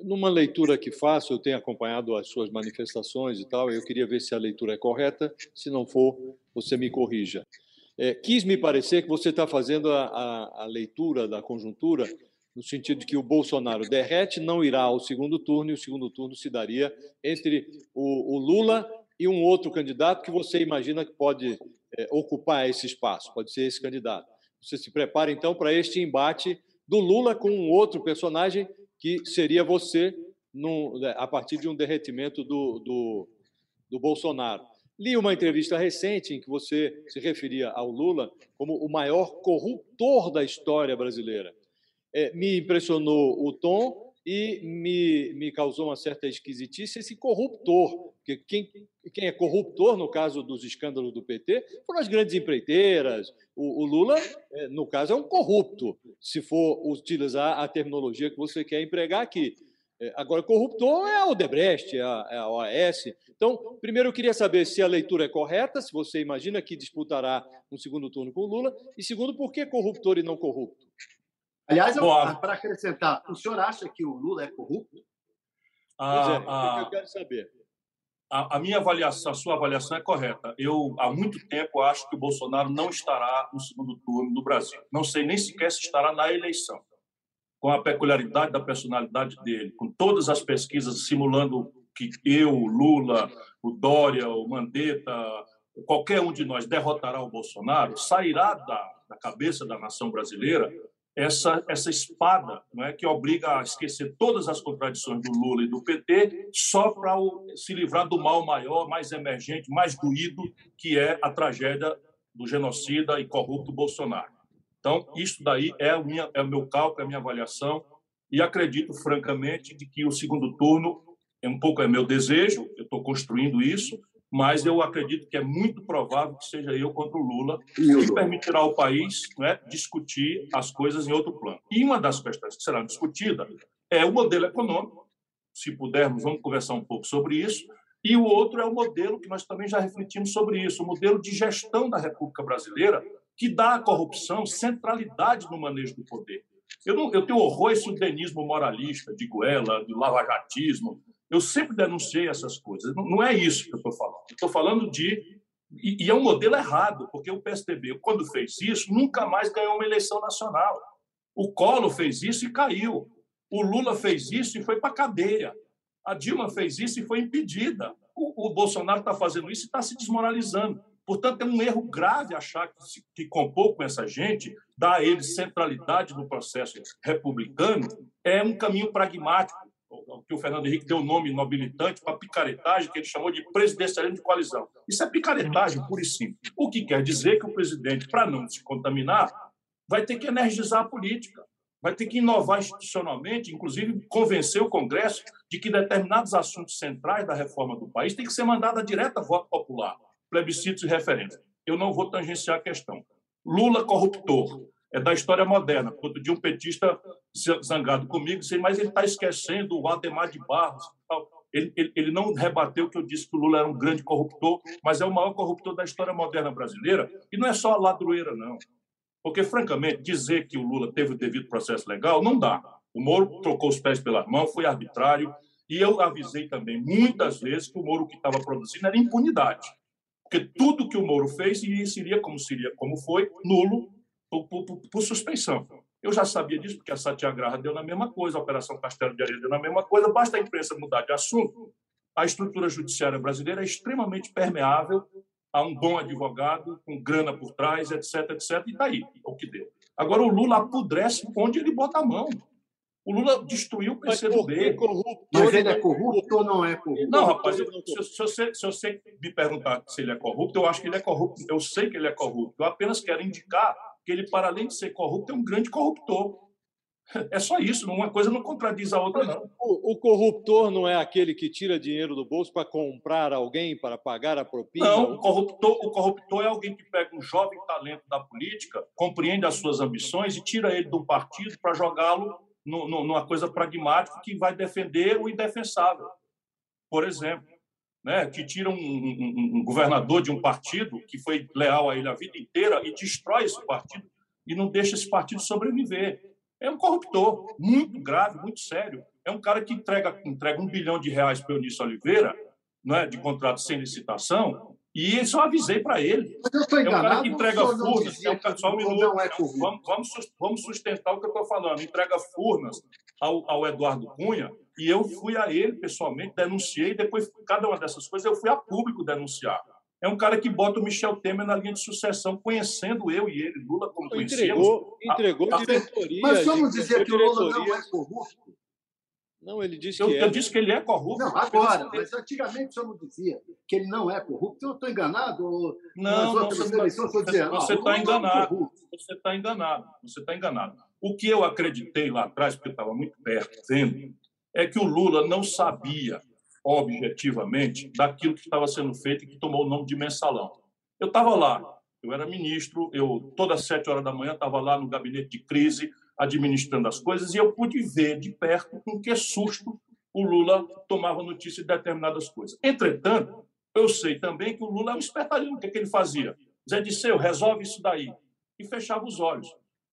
Numa leitura que faço, eu tenho acompanhado as suas manifestações e tal, eu queria ver se a leitura é correta. Se não for, você me corrija. É, quis me parecer que você está fazendo a, a, a, leitura da conjuntura no sentido de que o Bolsonaro derrete, não irá ao segundo turno, e o segundo turno se daria entre o, o Lula e um outro candidato que você imagina que pode é, ocupar esse espaço, pode ser esse candidato. Você se prepara, então, para este embate do Lula com um outro personagem que seria você num, né, a partir de um derretimento do, do, do Bolsonaro. Li uma entrevista recente em que você se referia ao Lula como o maior corruptor da história brasileira. É, me impressionou o tom e me, me causou uma certa esquisitice esse corruptor. Porque quem, quem é corruptor, no caso dos escândalos do PT, foram as grandes empreiteiras. O, o Lula, é, no caso, é um corrupto, se for utilizar a terminologia que você quer empregar aqui. É, agora, corruptor é a Odebrecht, é a, é a OAS. Então, primeiro eu queria saber se a leitura é correta, se você imagina que disputará um segundo turno com o Lula, e segundo, por que corruptor e não corrupto? Aliás, para acrescentar, o senhor acha que o Lula é corrupto? Ah, é, ah, eu quero saber. A, a, minha avaliação, a sua avaliação é correta. Eu, há muito tempo, acho que o Bolsonaro não estará no segundo turno do Brasil. Não sei nem sequer se estará na eleição. Com a peculiaridade da personalidade dele, com todas as pesquisas simulando que eu, o Lula, o Dória, o Mandetta, qualquer um de nós derrotará o Bolsonaro, sairá da, da cabeça da nação brasileira essa, essa espada não é, que obriga a esquecer todas as contradições do Lula e do PT só para se livrar do mal maior, mais emergente, mais doído, que é a tragédia do genocida e corrupto Bolsonaro. Então, isso daí é o, minha, é o meu cálculo, é a minha avaliação, e acredito, francamente, de que o segundo turno é um pouco é meu desejo, eu estou construindo isso, mas eu acredito que é muito provável que seja eu contra o Lula, que permitirá ao país né, discutir as coisas em outro plano. E uma das questões que será discutida é o modelo econômico. Se pudermos, vamos conversar um pouco sobre isso. E o outro é o modelo que nós também já refletimos sobre isso, o modelo de gestão da República Brasileira, que dá à corrupção centralidade no manejo do poder. Eu, não, eu tenho horror a esse udenismo moralista de Goela, do lavajatismo, eu sempre denunciei essas coisas. Não é isso que eu estou falando. Estou falando de. E, é um modelo errado, porque o PSDB, quando fez isso, nunca mais ganhou uma eleição nacional. O Collor fez isso e caiu. O Lula fez isso e foi para a cadeia. A Dilma fez isso e foi impedida. O, o Bolsonaro está fazendo isso e está se desmoralizando. Portanto, é um erro grave achar que, que compor com essa gente, dar a eles centralidade no processo republicano, é um caminho pragmático que o Fernando Henrique deu o nome nobilitante para picaretagem, que ele chamou de presidencialismo de coalizão. Isso é picaretagem, pura e simples. O que quer dizer que o presidente, para não se contaminar, vai ter que energizar a política, vai ter que inovar institucionalmente, inclusive convencer o Congresso de que determinados assuntos centrais da reforma do país têm que ser mandados a direta voto popular, plebiscitos e referendos. Eu não vou tangenciar a questão. Lula corruptor. É da história moderna. Outro dia um petista zangado comigo disse, mas ele está esquecendo o Ademar de Barros. Ele, ele, ele, não rebateu que eu disse que o Lula era um grande corruptor, mas é o maior corruptor da história moderna brasileira. E não é só a ladroeira, não. Porque, francamente, dizer que o Lula teve o devido processo legal não dá. O Moro trocou os pés pelas mãos, foi arbitrário. E eu avisei também muitas vezes que o Moro que estava produzindo era impunidade. Porque tudo que o Moro fez seria como seria, como foi, nulo por, por, por suspeição. Eu já sabia disso, porque a Satyagraha deu na mesma coisa, a Operação Castelo de Areia deu na mesma coisa, basta a imprensa mudar de assunto. A estrutura judiciária brasileira é extremamente permeável a um bom advogado, com grana por trás, etc, etc, e daí tá o que deu. Agora, o Lula apodrece onde ele bota a mão. O Lula destruiu o PCdoB. Mas ele é corrupto ou não é corrupto? Não, rapaz, eu, se, se, você, se você me perguntar se ele é corrupto, eu acho que ele é corrupto. Eu sei que ele é corrupto. Eu apenas quero indicar que ele, para além de ser corrupto, é um grande corruptor. É só isso, uma coisa não contradiz a outra, não. O, o corruptor não é aquele que tira dinheiro do bolso para comprar alguém, para pagar a propina? Não, o corruptor, o corruptor é alguém que pega um jovem talento da política, compreende as suas ambições e tira ele do partido para jogá-lo numa coisa pragmática que vai defender o indefensável. Por exemplo, né, que tira um, um, um governador de um partido que foi leal a ele a vida inteira e destrói esse partido e não deixa esse partido sobreviver. É um corruptor muito grave, muito sério. É um cara que entrega, entrega um bilhão de reais para o Eunício Oliveira, não é, de contrato sem licitação, e só avisei para ele. Mas eu estou enganado. É um cara que entrega furnas. É um cara, só um minuto. É vamos, vamos sustentar o que eu estou falando. Entrega furnas ao, ao Eduardo Cunha, e eu fui a ele pessoalmente, denunciei, depois cada uma dessas coisas eu fui a público denunciar. É um cara que bota o Michel Temer na linha de sucessão, conhecendo eu e ele, Lula, como entregou, conhecemos. Entregou, a, diretoria. Mas vamos dizer que o Lula não é corrupto? Não, ele disse eu, que é. Eu disse que ele é corrupto. Não, agora, mas antigamente o senhor não dizia que ele não é corrupto. Eu estou enganado? Não, não você está ah, enganado. Você está enganado. Você está enganado. O que eu acreditei lá atrás, porque estava muito perto, vendo, é que o Lula não sabia objetivamente daquilo que estava sendo feito e que tomou o nome de mensalão. Eu estava lá, eu era ministro, eu todas as sete horas da manhã estava lá no gabinete de crise, administrando as coisas, e eu pude ver de perto com que susto o Lula tomava notícia de determinadas coisas. Entretanto, eu sei também que o Lula é um espertalhão. O que, é que ele fazia? Zé Disseu, resolve isso daí. E fechava os olhos.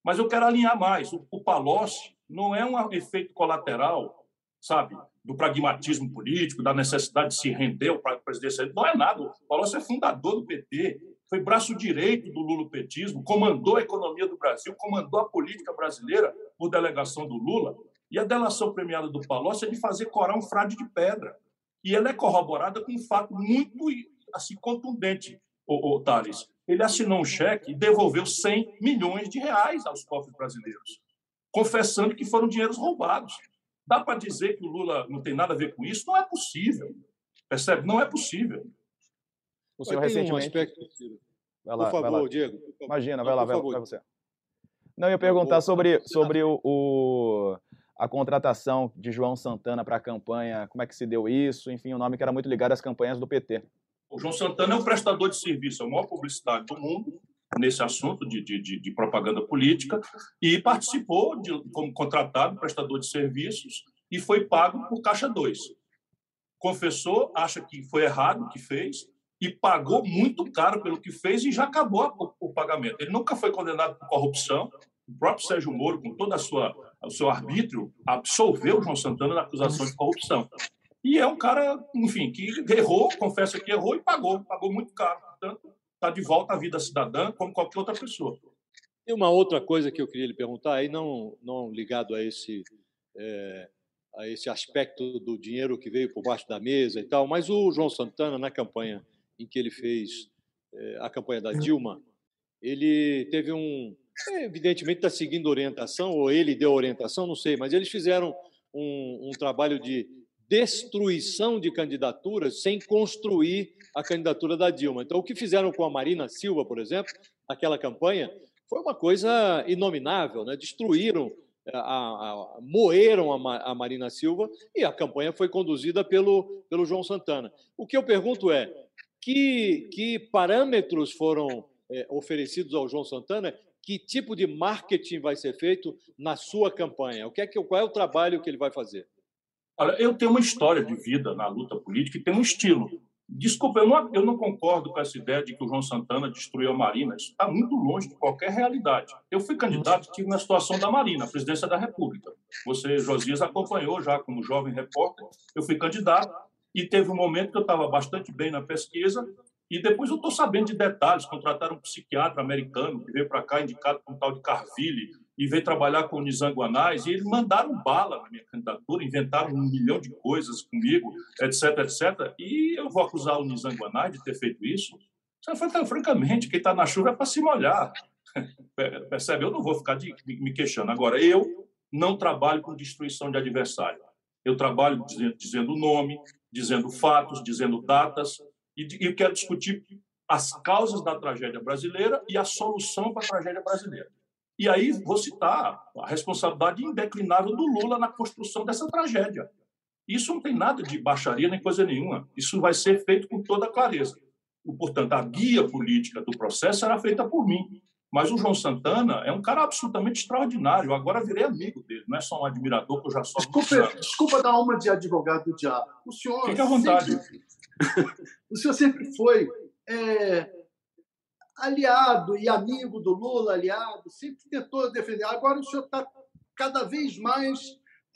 Mas eu quero alinhar mais. O, o Palocci não é um efeito colateral, sabe, do pragmatismo político, da necessidade de se render ao presidente. Não é nada. O Palocci é fundador do PT, foi braço direito do lulopetismo, comandou a economia do Brasil, comandou a política brasileira por delegação do Lula. E a delação premiada do Palocci é de fazer corar um frade de pedra. E ela é corroborada com um fato muito assim contundente, Thales. Ele assinou um cheque e devolveu 100 milhões de reais aos cofres brasileiros, confessando que foram dinheiros roubados. Dá para dizer que o Lula não tem nada a ver com isso? Não é possível. Percebe? Não é possível. O senhor recentemente. Um aspecto... Vai lá, por favor, vai Diego. Por favor. Imagina, vai lá, vai, vai você. Não, eu ia perguntar sobre, sobre o, o, a contratação de João Santana para a campanha, como é que se deu isso, enfim, o um nome que era muito ligado às campanhas do PT. O João Santana é um prestador de serviço, é o maior publicitário do mundo nesse assunto de, de, de propaganda política e participou de, como contratado, prestador de serviços, e foi pago por Caixa 2. Confessou, acha que foi errado o que fez, e pagou muito caro pelo que fez e já acabou o, o pagamento. Ele nunca foi condenado por corrupção. O próprio Sérgio Moro, com toda a sua o seu arbítrio, absolveu João Santana da acusação de corrupção. E é um cara, enfim, que errou, confessa que errou e pagou, pagou muito caro. Portanto, está de volta à vida cidadã como qualquer outra pessoa. E uma outra coisa que eu queria lhe perguntar, aí não, não ligado a esse é, a esse aspecto do dinheiro que veio por baixo da mesa e tal, mas o João Santana na campanha em que ele fez é, a campanha da Dilma, ele teve um. É, evidentemente está seguindo orientação, ou ele deu orientação, não sei, mas eles fizeram um, um trabalho de destruição de candidaturas sem construir a candidatura da Dilma. Então, o que fizeram com a Marina Silva, por exemplo, naquela campanha, foi uma coisa inominável, né? destruíram, a, a, moeram a, a Marina Silva e a campanha foi conduzida pelo, pelo João Santana. O que eu pergunto é, que, que parâmetros foram é, oferecidos ao João Santana que tipo de marketing vai ser feito na sua campanha? O que é que, qual é o trabalho que ele vai fazer? Olha, eu tenho uma história de vida na luta política e tenho um estilo. Desculpa, eu não, eu não concordo com essa ideia de que o João Santana destruiu a Marina. Isso está muito longe de qualquer realidade. Eu fui candidato e estive na situação da Marina, presidência da República. Você, Josias, acompanhou já como jovem repórter. Eu fui candidato e teve um momento que eu estava bastante bem na pesquisa e depois eu estou sabendo de detalhes. Contrataram um psiquiatra americano que veio para cá, indicado por um tal de Carville, e veio trabalhar com o Nizanguanais, e eles mandaram bala na minha candidatura, inventaram um milhão de coisas comigo, etc, etc. E eu vou acusar o Nizanguanais de ter feito isso? Francamente, quem está na chuva é para se molhar. Percebe? Eu não vou ficar de, me queixando. Agora, eu não trabalho com destruição de adversário. Eu trabalho dizendo o nome, dizendo fatos, dizendo datas, e, e quero discutir as causas da tragédia brasileira e a solução para a tragédia brasileira. E aí vou citar a responsabilidade indeclinável do Lula na construção dessa tragédia. Isso não tem nada de baixaria nem coisa nenhuma. Isso vai ser feito com toda clareza. Portanto, a guia política do processo será feita por mim. Mas o João Santana é um cara absolutamente extraordinário. Agora virei amigo dele, não é só um admirador que eu já sou. Desculpa, desculpa dar uma de advogado do diabo. O senhor. Fique à vontade. Sempre, o senhor sempre foi é, aliado e amigo do Lula, aliado, sempre tentou defender. Agora o senhor está cada vez mais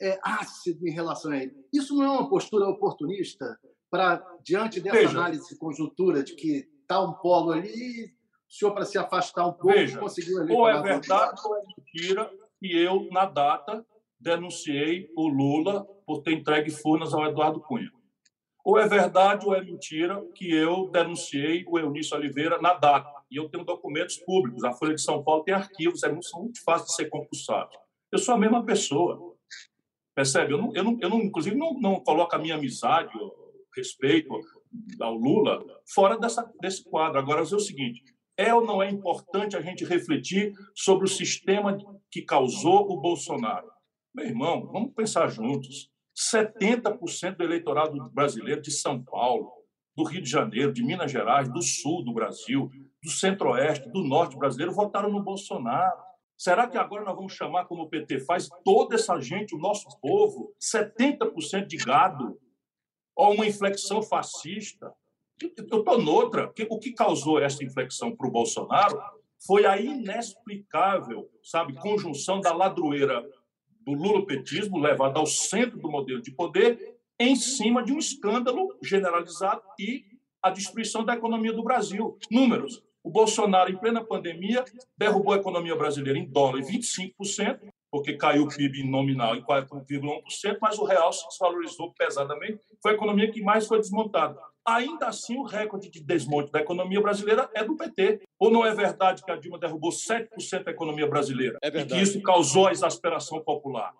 é, ácido em relação a ele. Isso não é uma postura oportunista para, diante dessa Veja. análise de conjuntura de que está um polo ali, o senhor, para se afastar um pouco, Veja, conseguiu ali. Ou é verdade ou é mentira que eu, na data, denunciei o Lula por ter entregue furnas ao Eduardo Cunha. Ou é verdade ou é mentira que eu denunciei o Eunício Oliveira na data. E eu tenho documentos públicos. A Folha de São Paulo tem arquivos, é muito, fácil de ser compulsado. Eu sou a mesma pessoa. Percebe? Eu, não, eu, não, eu não, inclusive, não, não coloco a minha amizade, respeito ao Lula fora dessa, desse quadro. Agora, dizer o seguinte: é ou não é importante a gente refletir sobre o sistema que causou o Bolsonaro? Meu irmão, vamos pensar juntos. 70% do eleitorado brasileiro de São Paulo, do Rio de Janeiro, de Minas Gerais, do sul do Brasil, do centro-oeste, do norte brasileiro votaram no Bolsonaro. Será que agora nós vamos chamar, como o PT faz, toda essa gente, o nosso povo, 70% de gado, ou uma inflexão fascista? Eu estou noutra. O que causou essa inflexão para o Bolsonaro foi a inexplicável, sabe, conjunção da ladroeira do lulopetismo levado ao centro do modelo de poder em cima de um escândalo generalizado e a destruição da economia do Brasil. Números. O Bolsonaro, em plena pandemia, derrubou a economia brasileira em dólar em 25%, porque caiu o PIB nominal em 4,1%, mas o real se desvalorizou pesadamente. Foi a economia que mais foi desmontada. Ainda assim, o recorde de desmonte da economia brasileira é do PT. Ou não é verdade que a Dilma derrubou 7% da economia brasileira? É verdade. E que isso causou a exasperação popular?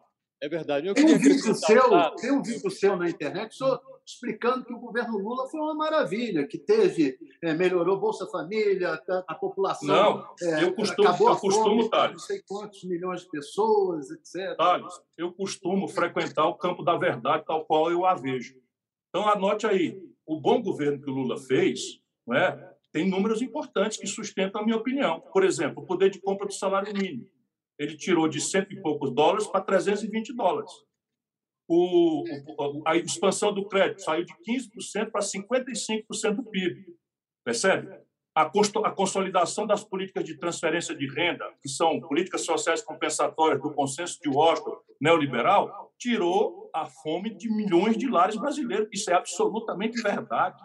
É verdade. Eu tem, um vídeo seu, tem um vídeo seu na internet só explicando que o governo Lula foi uma maravilha, que teve, é, melhorou Bolsa Família, a, a população. Não, é, eu costumo, acabou eu costumo, fome, Thales. Não sei quantos milhões de pessoas, etc. Thales, eu costumo frequentar o campo da verdade, tal qual eu a vejo. Então, anote aí: o bom governo que o Lula fez não é, tem números importantes que sustentam a minha opinião. Por exemplo, o poder de compra do salário mínimo ele tirou de cento e poucos dólares para 320 dólares. O, a expansão do crédito saiu de 15% para 55% do PIB. Percebe? A, consolidação das políticas de transferência de renda, que são políticas sociais compensatórias do consenso de Washington neoliberal, tirou a fome de milhões de lares brasileiros. Isso é absolutamente verdade.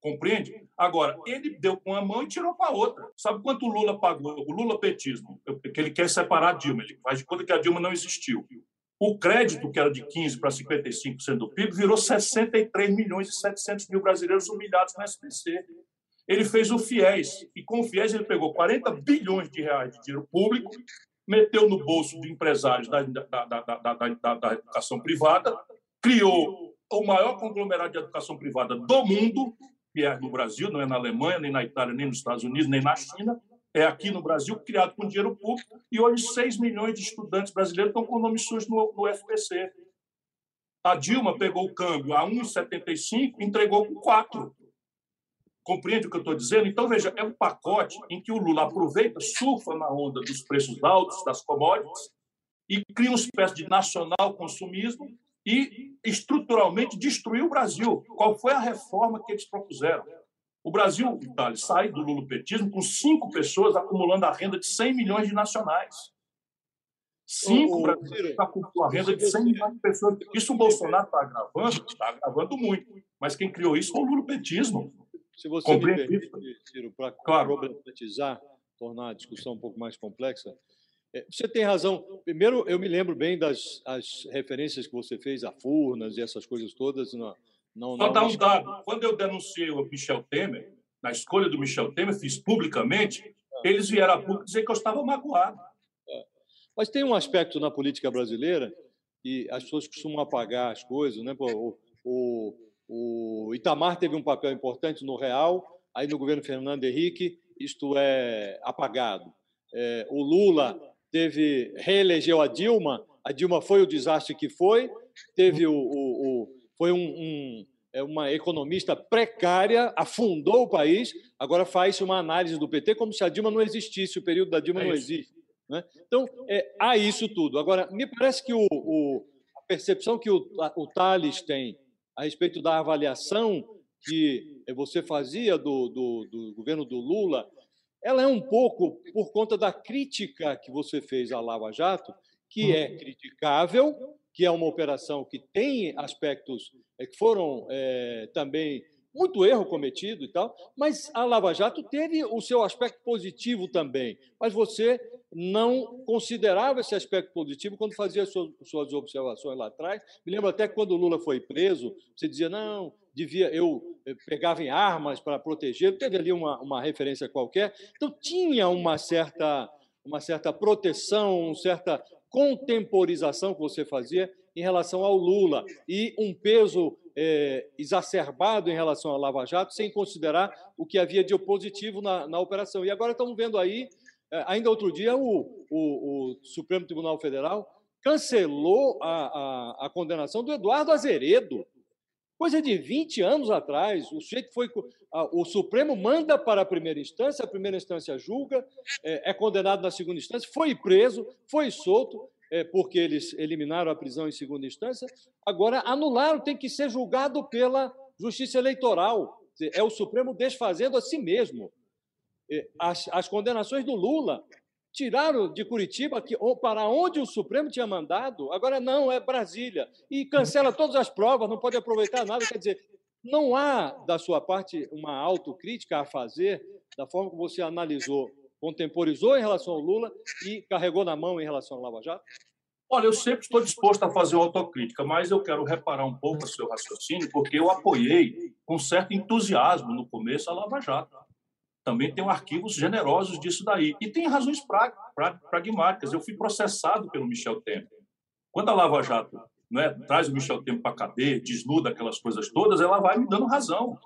Compreende? Agora, ele deu com uma mão e tirou com a outra. Sabe quanto o Lula pagou? O Lula petismo, que ele quer separar a Dilma, ele faz de conta que a Dilma não existiu. O crédito, que era de 15% para 55% do PIB, virou 63 milhões e 700 mil brasileiros humilhados no SPC. Ele fez o FIES, e com o FIES ele pegou 40 bilhões de reais de dinheiro público, meteu no bolso de empresários da, da, da, da educação privada, criou o maior conglomerado de educação privada do mundo, que é no Brasil, não é na Alemanha, nem na Itália, nem nos Estados Unidos, nem na China, é aqui no Brasil, criado com dinheiro público, e hoje 6 milhões de estudantes brasileiros estão com nome sujo no, no FPC. A Dilma pegou o câmbio a 1,75 entregou com 4. Compreende o que eu estou dizendo? Então, veja, é um pacote em que o Lula aproveita, surfa na onda dos preços altos das commodities e cria uma espécie de nacional consumismo e estruturalmente destruiu o Brasil. Qual foi a reforma que eles propuseram? O Brasil, Thales, sai do lulopetismo com cinco pessoas acumulando a renda de 100 milhões de nacionais. Cinco brasileiros estão com a renda de 100 milhões de pessoas. Isso o Bolsonaro está agravando? Está agravando muito. Mas quem criou isso foi o lulopetismo. Se você Compreende me permite, Ciro, para claro. problematizar, tornar a discussão um pouco mais complexa, é, você tem razão. Primeiro, eu me lembro bem das as referências que você fez a Furnas e essas coisas todas. Não, Só dar um dado. Quando eu denunciei o Michel Temer, na escolha do Michel Temer, fiz publicamente, eles vieram a público dizer que eu estava magoado. Mas tem um aspecto na política brasileira e as pessoas costumam apagar as coisas. Né? O, o, o Itamar teve um papel importante no Real, aí no governo Fernando Henrique isto é apagado. É, o Lula teve reelegeu a Dilma, a Dilma foi o desastre que foi, teve o, o, o foi um, um, é uma economista precária, afundou o país, agora faz uma análise do PT como se a Dilma não existisse, o período da Dilma é não existe. Né? Então, é, há isso tudo. Agora, me parece que o, o a percepção que o, o Thales tem a respeito da avaliação que você fazia do, do, do governo do Lula ela é um pouco por conta da crítica que você fez à Lava Jato, que é criticável, que é uma operação que tem aspectos é, que foram é, também muito erro cometido e tal, mas a Lava Jato teve o seu aspecto positivo também. Mas você não considerava esse aspecto positivo quando fazia suas observações lá atrás. Me lembro até que quando o Lula foi preso, você dizia, não, devia eu eh, pegava em armas para proteger, teve ali uma, uma referência qualquer. Então tinha uma certa uma certa proteção, uma certa contemporização que você fazia em relação ao Lula e um peso é, exacerbado em relação à Lava Jato, sem considerar o que havia de positivo na, na operação. E agora estamos vendo aí, é, ainda outro dia, o, o, o Supremo Tribunal Federal cancelou a, a, a condenação do Eduardo Azeredo, Coisa de 20 anos atrás, o sujeito foi. O Supremo manda para a primeira instância, a primeira instância julga, é, é condenado na segunda instância, foi preso, foi solto, é, porque eles eliminaram a prisão em segunda instância, agora anularam, tem que ser julgado pela Justiça Eleitoral. É o Supremo desfazendo a si mesmo. É, as, as condenações do Lula tiraram de Curitiba que, para onde o Supremo tinha mandado, agora não, é Brasília. E cancela todas as provas, não pode aproveitar nada. Quer dizer, não há, da sua parte, uma autocrítica a fazer da forma como você analisou, contemporizou em relação ao Lula e carregou na mão em relação ao Lava Jato? Olha, eu sempre estou disposto a fazer autocrítica, mas eu quero reparar um pouco o seu raciocínio, porque eu apoiei com certo entusiasmo no começo a Lava Jato também tem arquivos generosos disso daí. E tem razões pragmáticas. Eu fui processado pelo Michel Temer. Quando a Lava Jato né, traz o Michel Temer para a cadeia, desnuda aquelas coisas todas, ela vai me dando razão.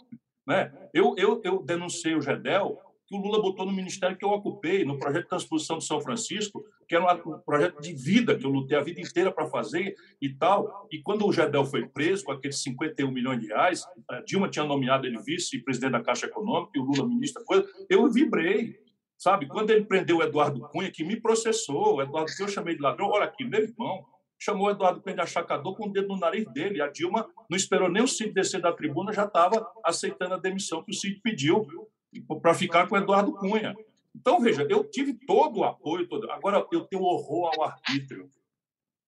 Né? Eu, eu, eu denunciei o GEDEL que o Lula botou no ministério que eu ocupei, no projeto de transposição de São Francisco, que era um projeto de vida que eu lutei a vida inteira para fazer e tal. E quando o Gedel foi preso com aqueles 51 milhões de reais, a Dilma tinha nomeado ele vice-presidente da Caixa Econômica e o Lula ministro, coisa, eu vibrei. Sabe, quando ele prendeu o Eduardo Cunha, que me processou, o Eduardo que eu chamei de ladrão, olha aqui, meu irmão, chamou o Eduardo Cunha de achacador com o dedo no nariz dele. A Dilma não esperou nem o Cid descer da tribuna, já estava aceitando a demissão que o Cid pediu para ficar com o Eduardo Cunha. Então, veja, eu tive todo o apoio. Todo... Agora, eu tenho horror ao arbítrio.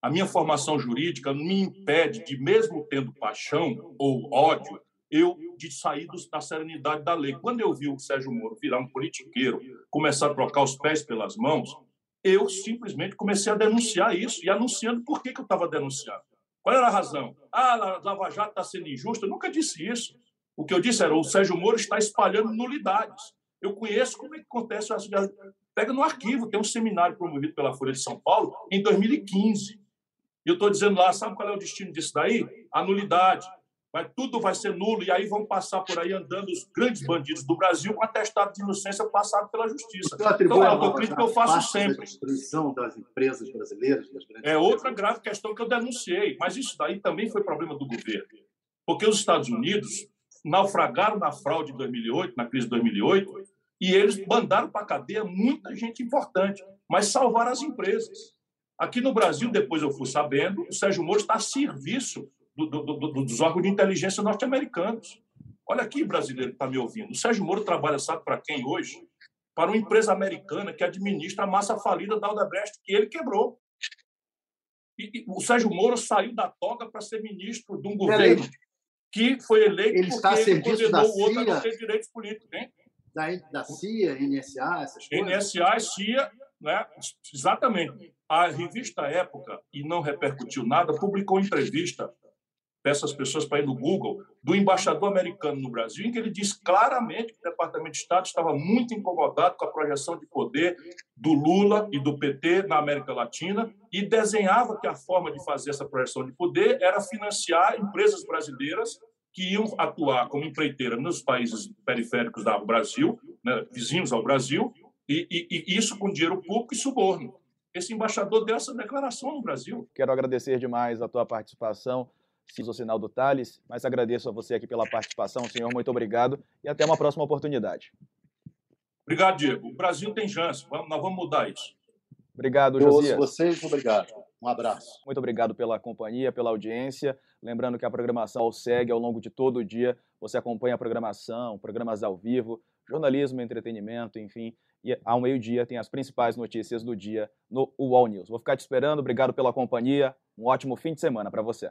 A minha formação jurídica me impede de, mesmo tendo paixão ou ódio, eu de sair da serenidade da lei. Quando eu vi o Sérgio Moro virar um politiqueiro, começar a trocar os pés pelas mãos, eu simplesmente comecei a denunciar isso e anunciando por que, que eu estava denunciando. Qual era a razão? Ah, a Lava Jato está sendo injusta. Eu nunca disse isso. O que eu disse era: o Sérgio Moro está espalhando nulidades. Eu conheço como é que acontece. Pega no arquivo, tem um seminário promovido pela Folha de São Paulo em 2015. E eu estou dizendo lá: sabe qual é o destino disso daí? A nulidade. Vai, tudo vai ser nulo, e aí vão passar por aí andando os grandes bandidos do Brasil com atestado de inocência passado pela justiça. Então, é a autocrítica que eu faço sempre. A destruição das empresas brasileiras. Das é outra grave questão que eu denunciei, mas isso daí também foi problema do governo. Porque os Estados Unidos naufragaram na fraude de 2008, na crise de 2008, e eles mandaram para a cadeia muita gente importante, mas salvaram as empresas. Aqui no Brasil, depois eu fui sabendo, o Sérgio Moro está a serviço do, do, do, dos órgãos de inteligência norte-americanos. Olha aqui, brasileiro que está me ouvindo. O Sérgio Moro trabalha, sabe para quem hoje? Para uma empresa americana que administra a massa falida da Odebrecht, que ele quebrou. E, e o Sérgio Moro saiu da toga para ser ministro de um governo que foi eleito ele porque ele condenou o outro a não ter direitos políticos. Hein? Da, da CIA, NSA, essas coisas? NSA, CIA, né? exatamente. A revista Época, e não repercutiu nada, publicou entrevista peço às pessoas para ir no Google, do embaixador americano no Brasil, em que ele diz claramente que o Departamento de Estado estava muito incomodado com a projeção de poder do Lula e do PT na América Latina e desenhava que a forma de fazer essa projeção de poder era financiar empresas brasileiras que iam atuar como empreiteira nos países periféricos do Brasil, né, vizinhos ao Brasil, e, e, e isso com dinheiro público e suborno. Esse embaixador deu essa declaração no Brasil. Quero agradecer demais a tua participação o sinal do Thales, mas agradeço a você aqui pela participação, senhor, muito obrigado e até uma próxima oportunidade. Obrigado, Diego. O Brasil tem chance, vamos, nós vamos mudar isso. Obrigado, Josias. vocês, obrigado. Um abraço. Muito obrigado pela companhia, pela audiência. Lembrando que a programação segue ao longo de todo o dia. Você acompanha a programação, programas ao vivo, jornalismo, entretenimento, enfim. E ao meio-dia tem as principais notícias do dia no UOL News. Vou ficar te esperando. Obrigado pela companhia. Um ótimo fim de semana para você.